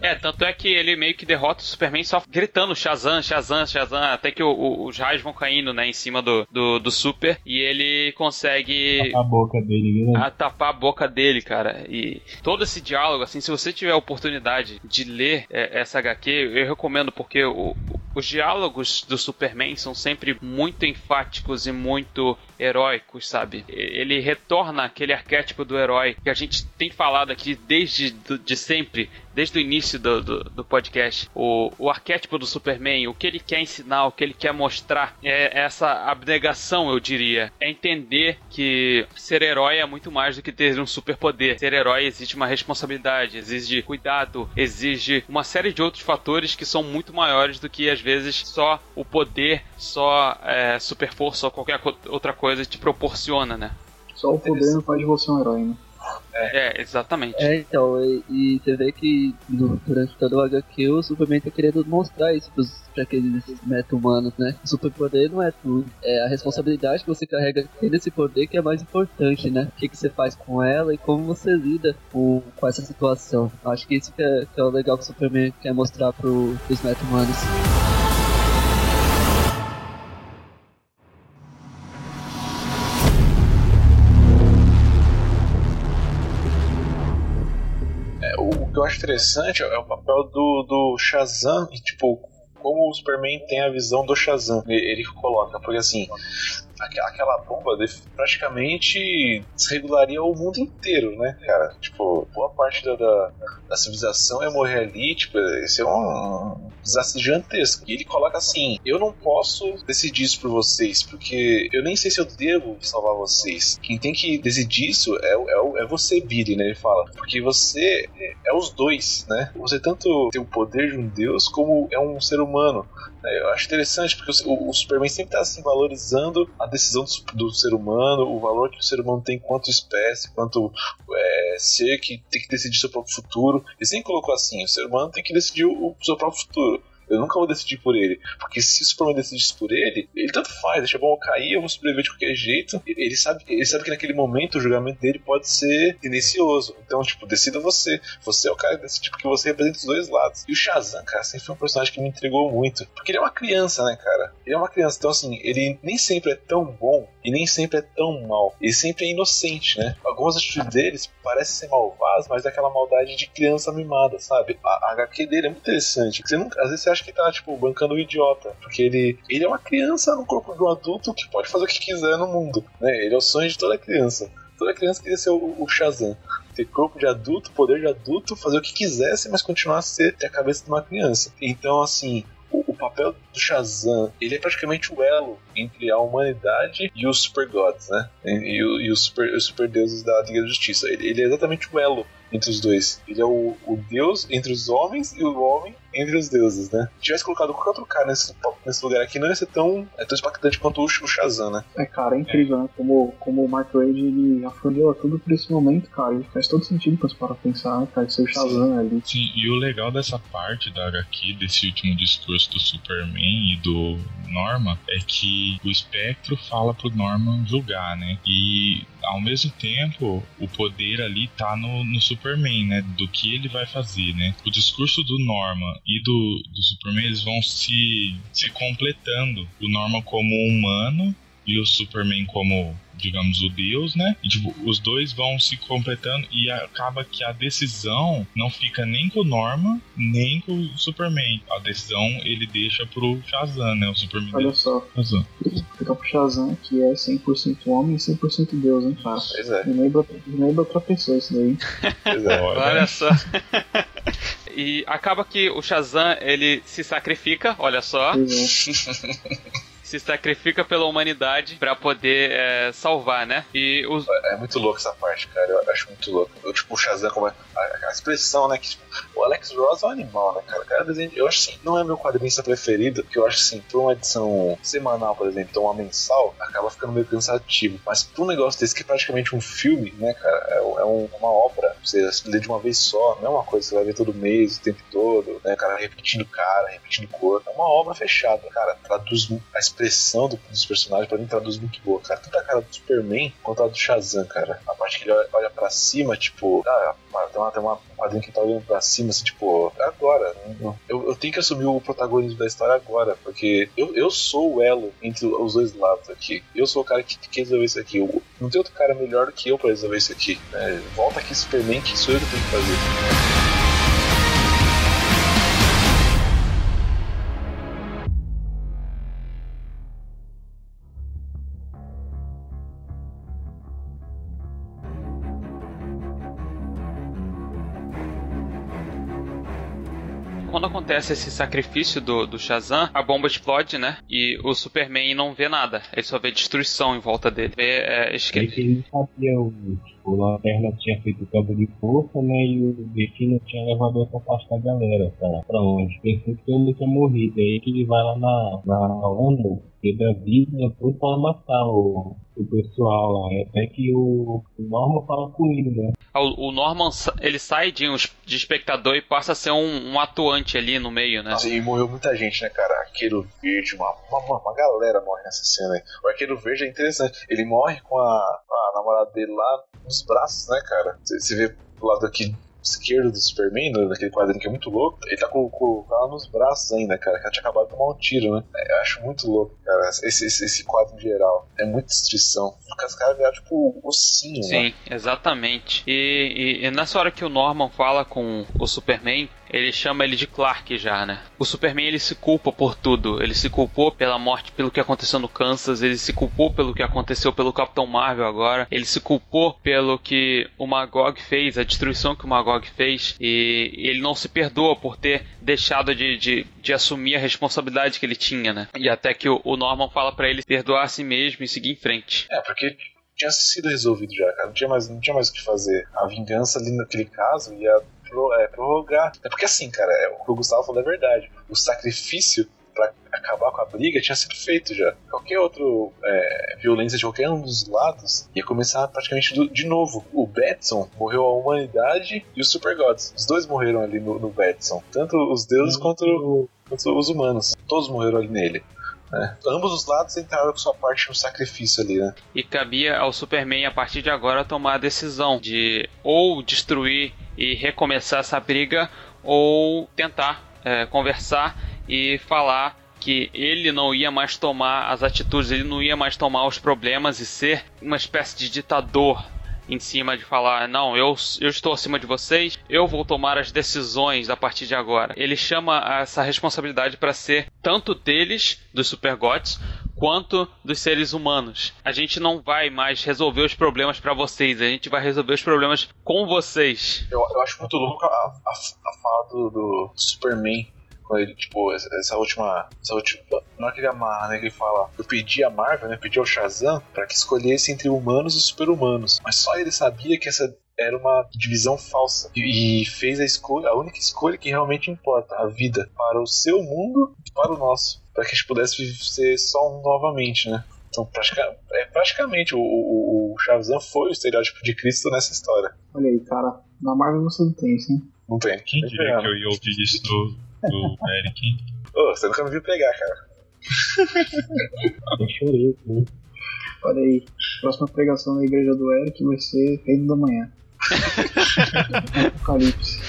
É, tanto é que ele meio que derrota o Superman só gritando Shazam, Shazam, Shazam, até que o- o- os raios vão caindo, né, em cima do, do, do Super e ele consegue a boca dele, né? a tapar a boca dele, cara. E todo esse diálogo, assim, se você tiver a oportunidade de ler é, essa HQ, eu recomendo porque o- os diálogos do Superman são sempre muito enfáticos e muito heróicos, sabe? Ele retorna aquele arquétipo do herói que a gente tem falado aqui desde de sempre, desde o início do, do, do podcast. O, o arquétipo do Superman, o que ele quer ensinar, o que ele quer mostrar, é essa abnegação, eu diria. É entender que ser herói é muito mais do que ter um superpoder. Ser herói exige uma responsabilidade, exige cuidado, exige uma série de outros fatores que são muito maiores do que às vezes só o poder, só é, super força ou qualquer outra coisa te proporciona, né? Só o poder não faz de você um herói, né? É, exatamente. É, então, e, e você vê que no- durante todo o HQ o Superman tá querendo mostrar isso pros, pra aqueles meta-humanos, né? O superpoder não é tudo. É a responsabilidade que você carrega tendo esse poder que é mais importante, né? O que, que você faz com ela e como você lida com, com essa situação. Acho que isso que é, que é o legal que o Superman quer mostrar pro, pros meta-humanos. Que eu acho interessante é o papel do, do Shazam e, tipo, como o Superman tem a visão do Shazam. Ele, coloca, porque assim, aquela bomba praticamente desregularia o mundo inteiro, né, cara? Tipo, boa parte da, da, da civilização ia morrer ali, tipo, esse é um desastre gigantesco. E ele coloca assim: eu não posso decidir isso por vocês, porque eu nem sei se eu devo salvar vocês. Quem tem que decidir isso é, é, é você, Billy, né? Ele fala. Porque você é, é os dois, né? Você tanto tem o poder de um deus como é um ser humano. né? Eu acho interessante porque o, o Superman sempre está assim, valorizando a decisão do, do ser humano, o valor que o ser humano tem quanto espécie, quanto é, ser que tem que decidir seu próprio futuro. Ele sempre colocou assim: o ser humano tem que decidir o, o seu próprio futuro. Eu nunca vou decidir por ele. Porque se o Superman decidisse por ele, ele tanto faz, deixa a bomba cair, eu vou sobreviver de qualquer jeito. Ele sabe, ele sabe que naquele momento o julgamento dele pode ser tendencioso. Então, tipo, decida você. Você é o cara que decide porque você representa os dois lados. E o Shazam, cara, sempre foi um personagem que me intrigou muito. Porque ele é uma criança, né, cara? Ele é uma criança. Então, assim, ele nem sempre é tão bom e nem sempre é tão mal. Ele sempre é inocente, né? Algumas atitudes deles parecem ser malvadas, mas é aquela maldade de criança mimada, sabe? A, a HQ dele é muito interessante. Você nunca, às vezes você acha que tá, tipo, bancando o idiota. Porque ele, ele é uma criança no corpo de um adulto que pode fazer o que quiser no mundo, né? Ele é o sonho de toda criança. Toda criança queria ser o, o Shazam. Ter corpo de adulto, poder de adulto, fazer o que quisesse, mas continuar a ser ter a cabeça de uma criança. Então, assim, o, papel do Shazam, ele é praticamente o elo entre a humanidade e os super gods, né? E, e os super, os super deuses da Liga da Justiça. Ele, ele é exatamente o elo entre os dois. Ele é o, o deus entre os homens e o homem entre os deuses, né? Se tivesse colocado qualquer outro cara nesse, nesse lugar aqui, não ia ser tão, é tão impactante quanto o, o Shazam, né? É, cara, é incrível, né? Como, como o Mark Wade ele afunilou tudo por esse momento, cara. E faz todo sentido pra parar pensar, né, cara? Ser o Shazam ali. Sim, e o legal dessa parte da HQ, desse último discurso do Superman e do Norma, é que o espectro fala pro Norman julgar, né? E ao mesmo tempo, o poder ali tá no, no Superman, né? Do que ele vai fazer, né? O discurso do Norman e do, do Superman, eles vão se, se completando. O Norman como humano e o Superman como digamos, o Deus, né? E, tipo, os dois vão se completando e acaba que a decisão não fica nem com o Norman, nem com o Superman. A decisão ele deixa pro Shazam, né? O Superman Olha só, Shazam. fica pro Shazam, que é 100% homem e 100% Deus, hein, cara? Pois é. Me lembra, me lembra outra pessoa isso daí. Pois é. Olha só. E acaba que o Shazam ele se sacrifica, olha só, é. se sacrifica pela humanidade pra poder é, salvar, né? E os, É muito louco essa parte, cara. Eu acho muito louco. Eu, tipo, o Shazam, como é, a, a expressão, né? Que, tipo, o Alex Ross é um animal, né, cara? Cara, desenho, eu acho assim, não é meu quadrinista preferido, porque eu acho assim, pra uma edição semanal, por exemplo, então uma mensal, acaba ficando meio cansativo. Mas pra um negócio desse que é praticamente um filme, né, cara? É, é um- uma obra. Você lê de uma vez só, não é uma coisa que você vai ver todo mês, o tempo todo, né, cara? Repetindo cara, repetindo cor. É uma obra fechada, cara. Traduz a expressão do- dos personagens, pra mim, traduz muito boa, cara. Tanto a cara do Superman quanto a do Shazam, cara. A parte que ele olha, olha pra cima, tipo, ah, tem uma, tem uma um quadrinho que tá olhando pra cima, assim, tipo, agora. não- Eu, eu tenho que assumir o protagonismo da história agora, porque eu, eu sou o elo entre os dois lados aqui. Eu sou o cara que tem que resolver isso aqui. Eu- não tem outro cara melhor do que eu pra resolver isso aqui. né? volta aqui, Superman, que sou eu que tenho que fazer. Acontece esse sacrifício do, do Shazam, a bomba explode, né? E o Superman não vê nada. Ele só vê destruição em volta dele. Vê é, ele sabia, o, o Lanterna tinha feito o campo de força, né? E o Destino tinha levado essa parte da galera, pra, pra onde? Pensou que ele tinha morrido. Aí que ele vai lá na, na ONU, pega a vida, tudo pra matar o, o pessoal lá. Até que o, o Norman fala com ele, né? o, o Norman ele sai de, um, de espectador e passa a ser um, um atuante ali no meio, né? Nossa, e morreu muita gente, né, cara? Arqueiro Verde, uma, uma, uma galera morre nessa cena aí. O Arqueiro Verde é interessante. Ele morre com a, com a namorada dele lá nos braços, né, cara? Você vê do lado aqui esquerdo do Superman, né, daquele quadrinho que é muito louco, ele tá com, com, ela nos braços ainda, cara, que ela tinha acabado de tomar um tiro, né? É, Eu acho muito louco, cara, esse, esse, esse quadro em geral. É muita destruição. Porque os caras viraram, tipo, ossinho, né? Sim, exatamente. E, e- e nessa hora que o Norman fala com o Superman, ele chama ele de Clark já, né? O Superman ele se culpa por tudo. Ele se culpou pela morte, pelo que aconteceu no Kansas, ele se culpou pelo que aconteceu pelo Capitão Marvel agora, ele se culpou pelo que o Magog fez, a destruição que o Magog fez, e ele não se perdoa por ter deixado de, de, de assumir a responsabilidade que ele tinha, né? E até que o, o Norman fala pra ele perdoar a si mesmo e seguir em frente. É, porque tinha sido resolvido já, cara. Não tinha mais, não tinha mais o que fazer. A vingança ali naquele caso ia pro- é, prorrogar. É porque assim, cara, é, o que o Gustavo falou é verdade. O sacrifício pra acabar com a briga tinha sido feito já. Qualquer outro é, violência de qualquer um dos lados ia começar praticamente do- de novo. O Batson morreu a humanidade e os Super Gods. Os dois morreram ali no, no Batson. Tanto os deuses quanto, quanto os humanos. Todos morreram ali nele. Né? Ambos os lados entraram com sua parte no sacrifício ali, né? E cabia ao Superman, a partir de agora, tomar a decisão de ou destruir e recomeçar essa briga, ou tentar é, conversar e falar que ele não ia mais tomar as atitudes, ele não ia mais tomar os problemas e ser uma espécie de ditador em cima de falar, não, eu, eu estou acima de vocês, eu vou tomar as decisões a partir de agora. Ele chama essa responsabilidade para ser tanto deles, dos Super Gods, quanto dos seres humanos. A gente não vai mais resolver os problemas para vocês, a gente vai resolver os problemas com vocês. Eu, eu acho muito louco a, a, a fala do, do Superman. Quando ele, tipo, essa, última. Essa última. Na hora que ele amarra, né? Que ele fala. Eu pedi a Marvel, né? Pedi ao Shazam pra que escolhesse entre humanos e super-humanos. Mas só ele sabia que essa era uma divisão falsa e e fez a escolha, a única escolha que realmente importa, a vida, para o seu mundo e para o nosso, para que a gente pudesse ser só um novamente, né? Então, pratica- é, praticamente, o, o, o Shazam foi o estereótipo de Cristo nessa história. Olha aí, cara. Na Marvel você não tem isso, hein? Não tem. Quem diria que eu ia ouvir isso do, do Eric? Ô, você nunca me viu pegar, cara. Eu chorei, né? Olha aí. Próxima pregação na igreja do Eric vai ser Reino da Manhã. Apocalipse.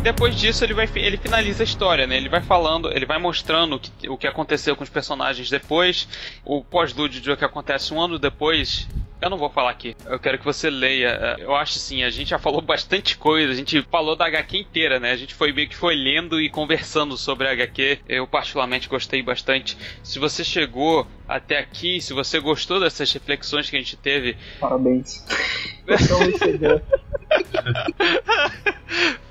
Depois disso ele vai ele finaliza a história, né? Ele vai falando, ele vai mostrando o que, o que aconteceu com os personagens depois, o pós-lúdio de o que acontece um ano depois. Eu não vou falar aqui. Eu quero que você leia. É, Eu acho assim, a gente já falou bastante coisa. A gente falou da HQ inteira, né? A gente foi meio que foi lendo e conversando sobre a HQ. Eu particularmente gostei bastante. Se você chegou até aqui, se você gostou dessas reflexões que a gente teve, Parabéns. Você é um. Tá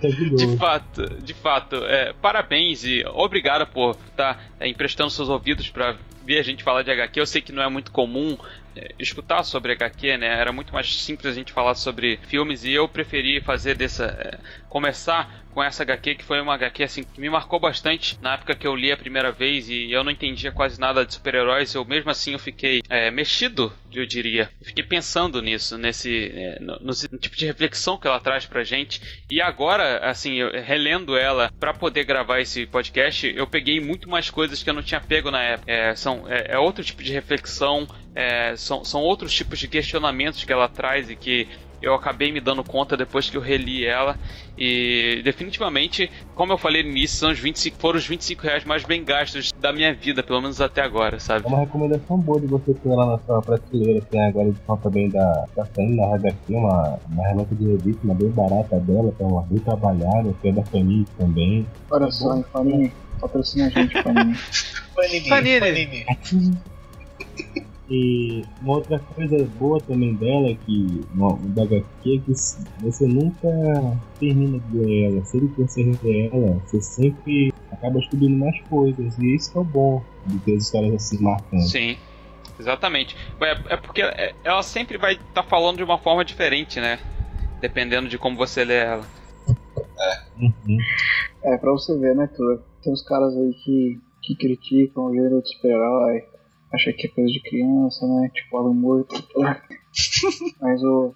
de De fato, de fato, é, parabéns e obrigado por estar emprestando seus ouvidos para ver a gente falar de HQ. Eu sei que não é muito comum é, escutar sobre HQ, né? Era muito mais simples a gente falar sobre filmes e eu preferi fazer dessa. é, começar com essa HQ que foi uma HQ assim que me marcou bastante na época que eu li a primeira vez e eu não entendia quase nada de super-heróis. Eu mesmo assim eu fiquei é, mexido, eu diria. Eu fiquei pensando nisso, nesse é, no, no tipo de reflexão que ela traz pra gente. E agora, assim, eu, relendo ela pra poder gravar esse podcast, eu peguei muito mais coisas que eu não tinha pego na época. É, são, é, é outro tipo de reflexão, é, são, são outros tipos de questionamentos que ela traz e que eu acabei me dando conta depois que eu reli ela. E definitivamente, como eu falei no início, são os 25, foram os 25 reais mais bem gastos da minha vida, pelo menos até agora, sabe? É uma recomendação boa de você ter lá na sua prateleira. Tem agora a edição também da. Tá saindo na HQ, uma, uma revista de revista, uma bem barata dela, que é uma bem trabalhada, que é da Panini também. Olha só, Panini. Patrocina a gente, Panini. Panini, Panini. Panini. E uma outra coisa boa também dela é que no, da HQ é que você nunca termina de ler ela. Sempre que você relê ela, você sempre acaba descobrindo mais coisas. E isso é o bom de ter as histórias assim marcantes. Sim, exatamente. É, é porque é- ela sempre vai estar falando de uma forma diferente, né? Dependendo de como você lê ela. Uhum. É, pra você ver, né, Tur? Tem uns caras aí que, que criticam o gênero de super-herói, acham que é coisa de criança, né? Tipo Alan Moore. Mas o.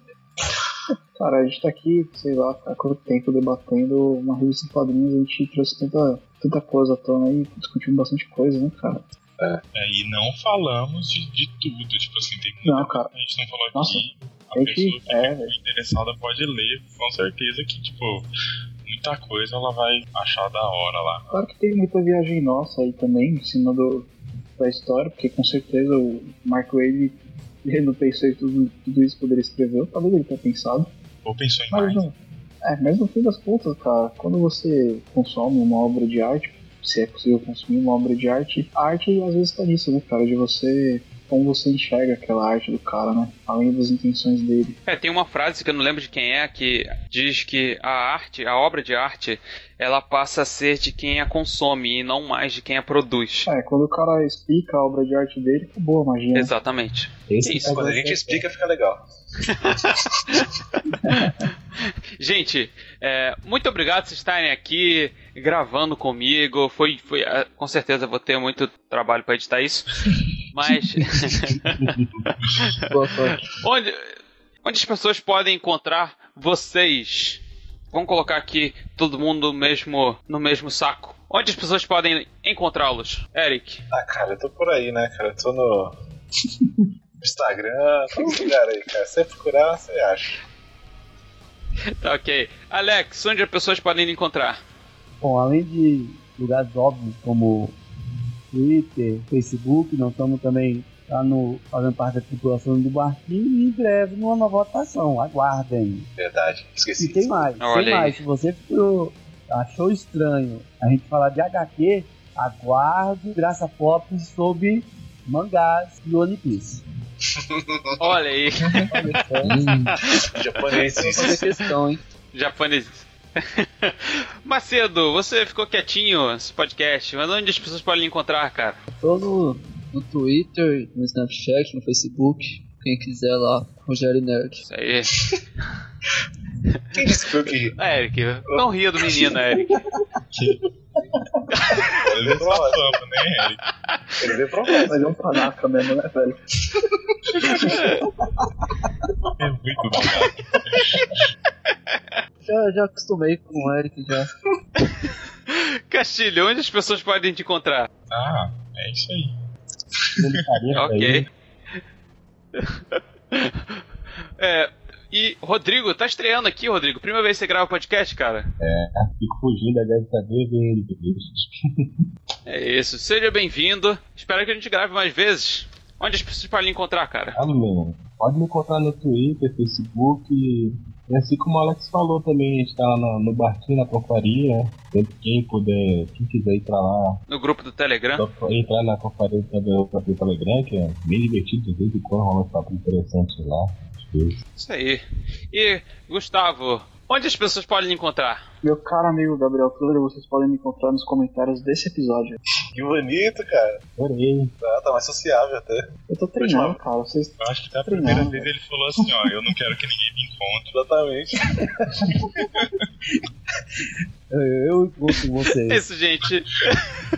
Cara, a gente tá aqui, sei lá, há quanto tempo debatendo uma revista de quadrinhos, a gente trouxe tanta, tanta coisa à tona aí, discutimos bastante coisa, né, cara? É, e não falamos de, de tudo, tipo assim, tem muita Não, cara. que a gente não falou Nossa, aqui. A pessoa que é, ficou interessada pode ler, com certeza que, tipo, muita coisa ela vai achar da hora lá. Claro que tem muita viagem nossa aí também, em cima do, da história, porque com certeza o Mark Wade ele não pensou em tudo, tudo isso poderia escrever, talvez ele tenha pensado. Ou pensou em Mas mais. não. É, mas no fim das contas, cara, quando você consome uma obra de arte, se é possível consumir uma obra de arte, a arte às vezes tá nisso, né, cara? De você. Como você enxerga aquela arte do cara, né? Além das intenções dele. É, tem uma frase que eu não lembro de quem é que diz que a arte, a obra de arte, ela passa a ser de quem a consome e não mais de quem a produz. É, quando o cara explica a obra de arte dele, acabou a magia. né? Exatamente. Esse Isso, Quando a gente explica, fica legal. Gente, é, muito obrigado por vocês estarem aqui gravando comigo. Foi, foi, é, com certeza vou ter muito trabalho para editar isso. Mas Boa sorte. onde, onde as pessoas podem encontrar vocês? Vamos colocar aqui todo mundo no mesmo, no mesmo saco. Onde as pessoas podem encontrá-los? Eric. Ah, cara, eu tô por aí, né, cara? Eu tô no Instagram, todo lugar aí, cara. Se você procurar, você acha. Tá ok. Alex, onde as pessoas podem encontrar? Bom, além de lugares óbvios como Twitter, Facebook, nós estamos também lá no, fazendo parte da tripulação do barquinho e em breve numa nova votação. Aguardem. Verdade, esqueci. E tem mais, Olha tem aí. mais. Se você ficou, achou estranho a gente falar de HQ, aguarde Graça Pop sobre mangás e One Piece. Olha aí. Japoneses. Japoneses. Macedo, você ficou quietinho nesse podcast, mas onde as pessoas podem lhe encontrar, cara? Tô no, no Twitter, no Snapchat, no Facebook. Quem quiser lá, Rogério Nerd. Isso aí. Quem disse que foi o que? É, Eric, não ria do menino, Eric. Ele veio pra fama, né, Eric? Ele veio pra lá. Mas é um panaca mesmo, né, velho? É muito bom. Já, já acostumei com o Eric já. Castilho, onde as pessoas podem te encontrar? Ah, é isso aí. Ok. É, e Rodrigo, tá estreando aqui, Rodrigo. Primeira vez que você grava podcast, cara. Fico fugindo, deve saber, vem ele depois. É isso, seja bem-vindo. Espero que a gente grave mais vezes. Onde as pessoas podem lhe encontrar, cara? Amém. Pode me encontrar no Twitter, Facebook. E assim como o Alex falou também, a gente tá lá no, no barquinho, na confraria. Sempre quem puder, quem quiser ir pra lá, No grupo do Telegram. entrar na confraria do do Telegram, que é bem divertido, de vez em quando rola um papo interessante lá. Isso aí. E, Gustavo, onde as pessoas podem encontrar? Meu caro amigo Gabriel Flora, vocês podem me encontrar nos comentários desse episódio. Que bonito, cara. Adorei. Tá, tá mais sociável até. Eu tô treinando, cara. Vocês Eu acho que da Treinando, primeira vez ele falou assim, ó, eu não quero que ninguém me encontre. Exatamente. Eu, de vocês. É isso, gente.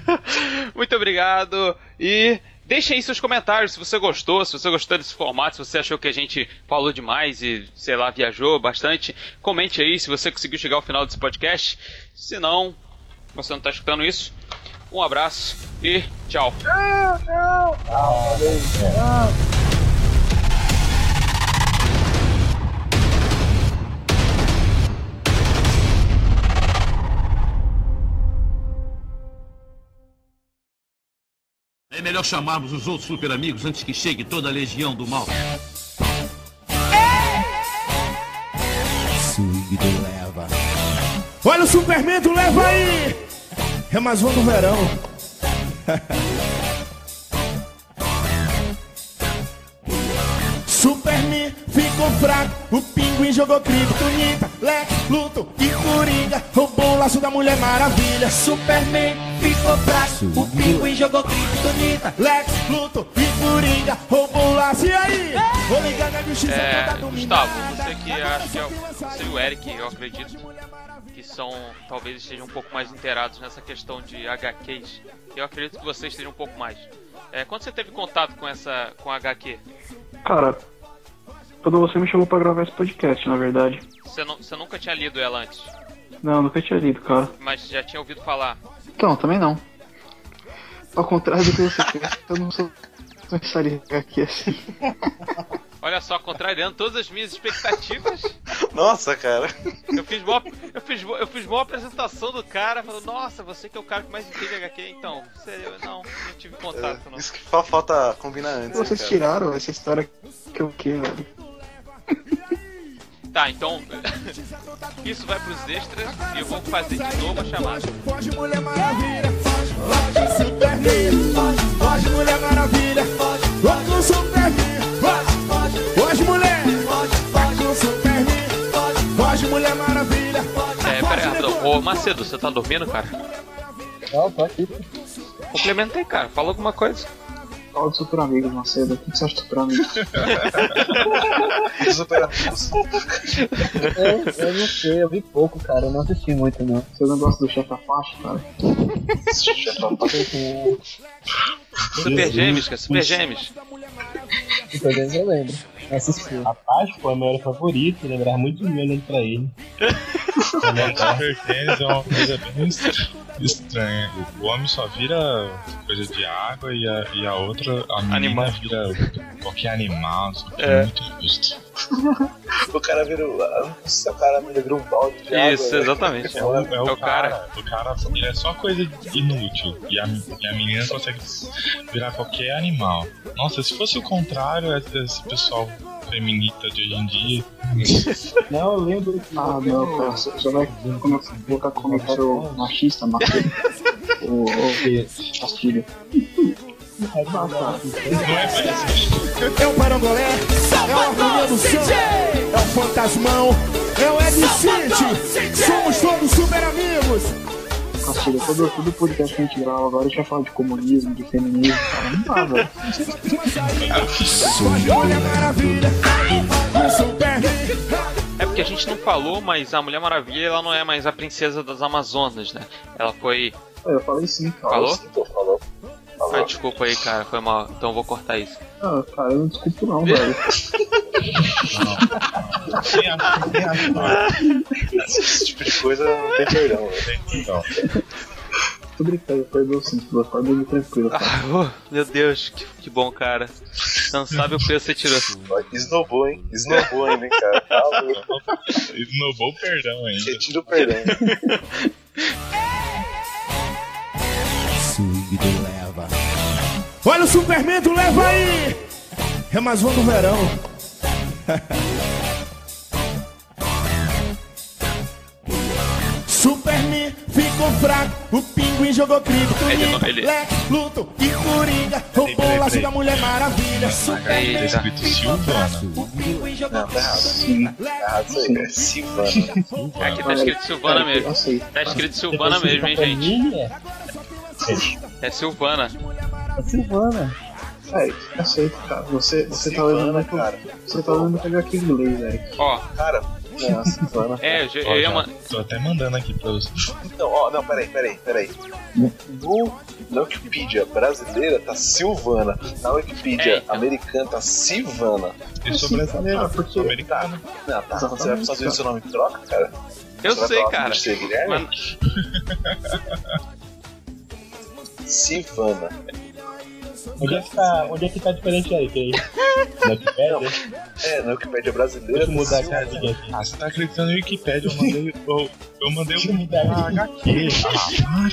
Muito obrigado. E deixem aí seus comentários se você gostou, se você gostou desse formato, se você achou que a gente falou demais e, sei lá, viajou bastante. Comente aí se você conseguiu chegar ao final desse podcast. Se não, você não está escutando isso. Um abraço e tchau. É melhor chamarmos os outros super amigos antes que chegue toda a legião do mal. Olha o Superman do Leva aí! É mais um do verão. Superman ficou fraco, o pinguim jogou kryptonita, Lex, Luto e Coringa roubou o laço da Mulher Maravilha. Superman ficou fraco, o pinguim jogou kryptonita, Lex, Luto e Coringa roubou o laço. E aí? Vou ligar na justiça É, toda dominada. Gustavo, você que acha que é o, você e o Eric, eu acredito, que são, talvez estejam um pouco mais inteirados nessa questão de HQs. Eu acredito que você esteja um pouco mais. É, quando você teve contato com essa, com a HQ? Cara, quando você me chamou pra gravar esse podcast, na verdade. Você, não, você nunca tinha lido ela antes, Não, nunca tinha lido, cara. mas já tinha ouvido falar. Então, também não. Ao contrário do que você pensa, eu não sou tão especialista aqui assim. Olha só, contrariando todas as minhas expectativas, Nossa, cara. eu fiz boa, eu fiz, boa- eu fiz boa apresentação do cara, falando, nossa, você que é o cara que mais entende HQ, então. Você, eu não, não tive contato, não. Isso que só falta combinar antes. hein, Vocês cara. tiraram essa história que eu que, velho. Tá, então. Isso vai pros extras e eu vou fazer de novo a chamada. Foge, Mulher Maravilha, foge, foge, Superman, foge, foge, Mulher Maravilha, foge, foge, Superman, foge, foge, foge, mulher, foge, foge, Superman, foge, foge, Mulher Maravilha, foge, É, pera aí. Ô, Macedo, você tá dormindo, cara? Não, tô aqui. Complementa aí, cara. Fala alguma coisa. Fala de Super Amigos, Macedo. O que você acha de Super Amigos? Super amigos. É, eu não sei, eu vi pouco, cara. Eu não assisti muito, não. Você não gosta do chefe Apache, cara? Super Gêmeos, cara. Super Gêmeos. Super Gêmeos eu lembro. Eu assisti. A Páscoa é meu era favorito, lembrar muito bem olhando pra ele. Super Tênis é uma coisa bem est- estranha. O homem só vira coisa de água e a, e a outra, a menina Animal. vira qualquer animal. É. é muito justo. O cara vira. o- sei se o cara vira um balde de água. Isso, né? exatamente. É o, é o É o cara. O cara é só coisa inútil. E a, e a menina consegue virar qualquer animal. Nossa, se fosse o contrário, esse pessoal feminista de hoje em dia. Não, eu lembro que. Ah, não, cara. Você vai colocar comentário machista, Macedo. Ô, ô, Castilho. É o Parangolé, é o Harmonia do Som, é o Fantasmão, é o Ed City. Somos todos super amigos. Castilho, todo, todo podcast que a gente grava agora a gente vai falar de comunismo, de feminismo, cara. Não dá, velho. Olha a maravilha. É porque a gente não falou, mas a Mulher Maravilha ela não é mais a princesa das Amazonas, né? Ela foi. Eu falei sim, cara. Falou? Sim, Ah, desculpa aí, cara, foi mal. Então eu vou cortar isso. Ah, cara, eu não desculpo não, velho. Esse tipo de coisa não tem perdão, velho. Tô brincando, perdoa sim, pô, pode dormir tranquilo, cara. Ah, oh, meu Deus, que, que bom, cara. Não sabe o preço que você tirou. Esnobou, hein? Esnobou ainda, hein, cara. Tá louco. O perdão ainda. Retira o perdão. Swing leva. Olha o Superman do leva aí! É mais um do verão. Superman ficou fraco, o pinguim jogou Ele criptonita, ele- Lex, Luto e Coringa, roubou o laço da Mulher Maravilha. Tá Superman escrito Silvana. o pinguim jogou aí, é Silvana. Aqui tá escrito Silvana mesmo. Tá escrito Silvana mesmo, hein, gente? É Silvana. A Silvana. É, aceito, cara. Você, você tá lendo muito, cara. Você tá muito HQ em inglês, velho. Ó, Cara, É, a Silvana. é, eu, Ó, eu já Tô até mandando aqui pra você. então, ó, não, peraí, peraí, peraí. No, na Wikipedia brasileira tá Silvana. Na Wikipedia É, então. americana tá Silvana. Eu sou Sim, brasileiro, porque- sou americano. Não, tá. Você vai Estados Unidos seu nome troca, cara? Eu Você sei, cara. ser Guilherme? Mas- Silvana. Onde é que tá, onde é que tá diferente aí? Que aí? Na Wikipédia? É, na Wikipedia brasileira Deixa eu mudar radinha aqui. Ah, você tá acreditando no Wikipedia? Eu mandei, eu, eu mandei um aqui. HQ. Ah,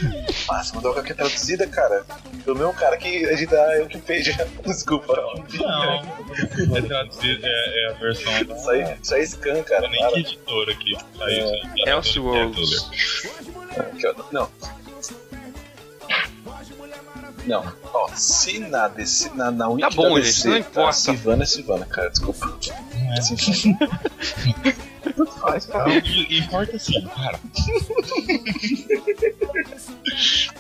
Ah, você mandou a HQ traduzida, cara? Pelo mesmo cara que edita a Wikipedia. Desculpa. Não, é traduzido, é, é a versão. Isso aí, isso aí é scan, cara. Não, nem Para. que editora aqui. Tá isso. Elseworlds. Aqui, ó. Não. Não. Ó, se na DC, na, na Wiki Tá bom, da gente, DC, não tá importa. Silvana é Silvana, cara, desculpa. É. Silvana. Faz, cara. Importa assim, cara.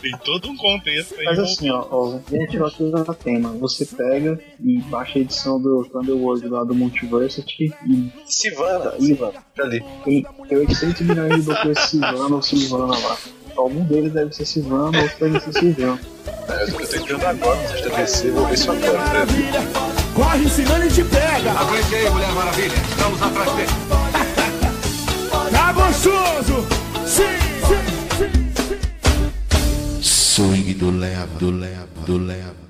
Tem todo um contexto aí. Mas assim, ó, ó, tirar tudo da tema. Você pega e baixa a edição do Thunderworld lá do Multiversity e Silvana, Silvana, tá ali. tem, tem 800 milhões de doutores Silvana ou Silvana lá. Algum deles deve ser Silvana, outro deve ser Silvana. É, eu tô eu tô entrando agora site da DC, vou ver isso agora. peraí. Corre, senão ele te pega. Aguente aí, Mulher Maravilha. Estamos atrás dele. Tá gostoso. Sim, sim, sim, sim. Swing do leva, do leva, do leva.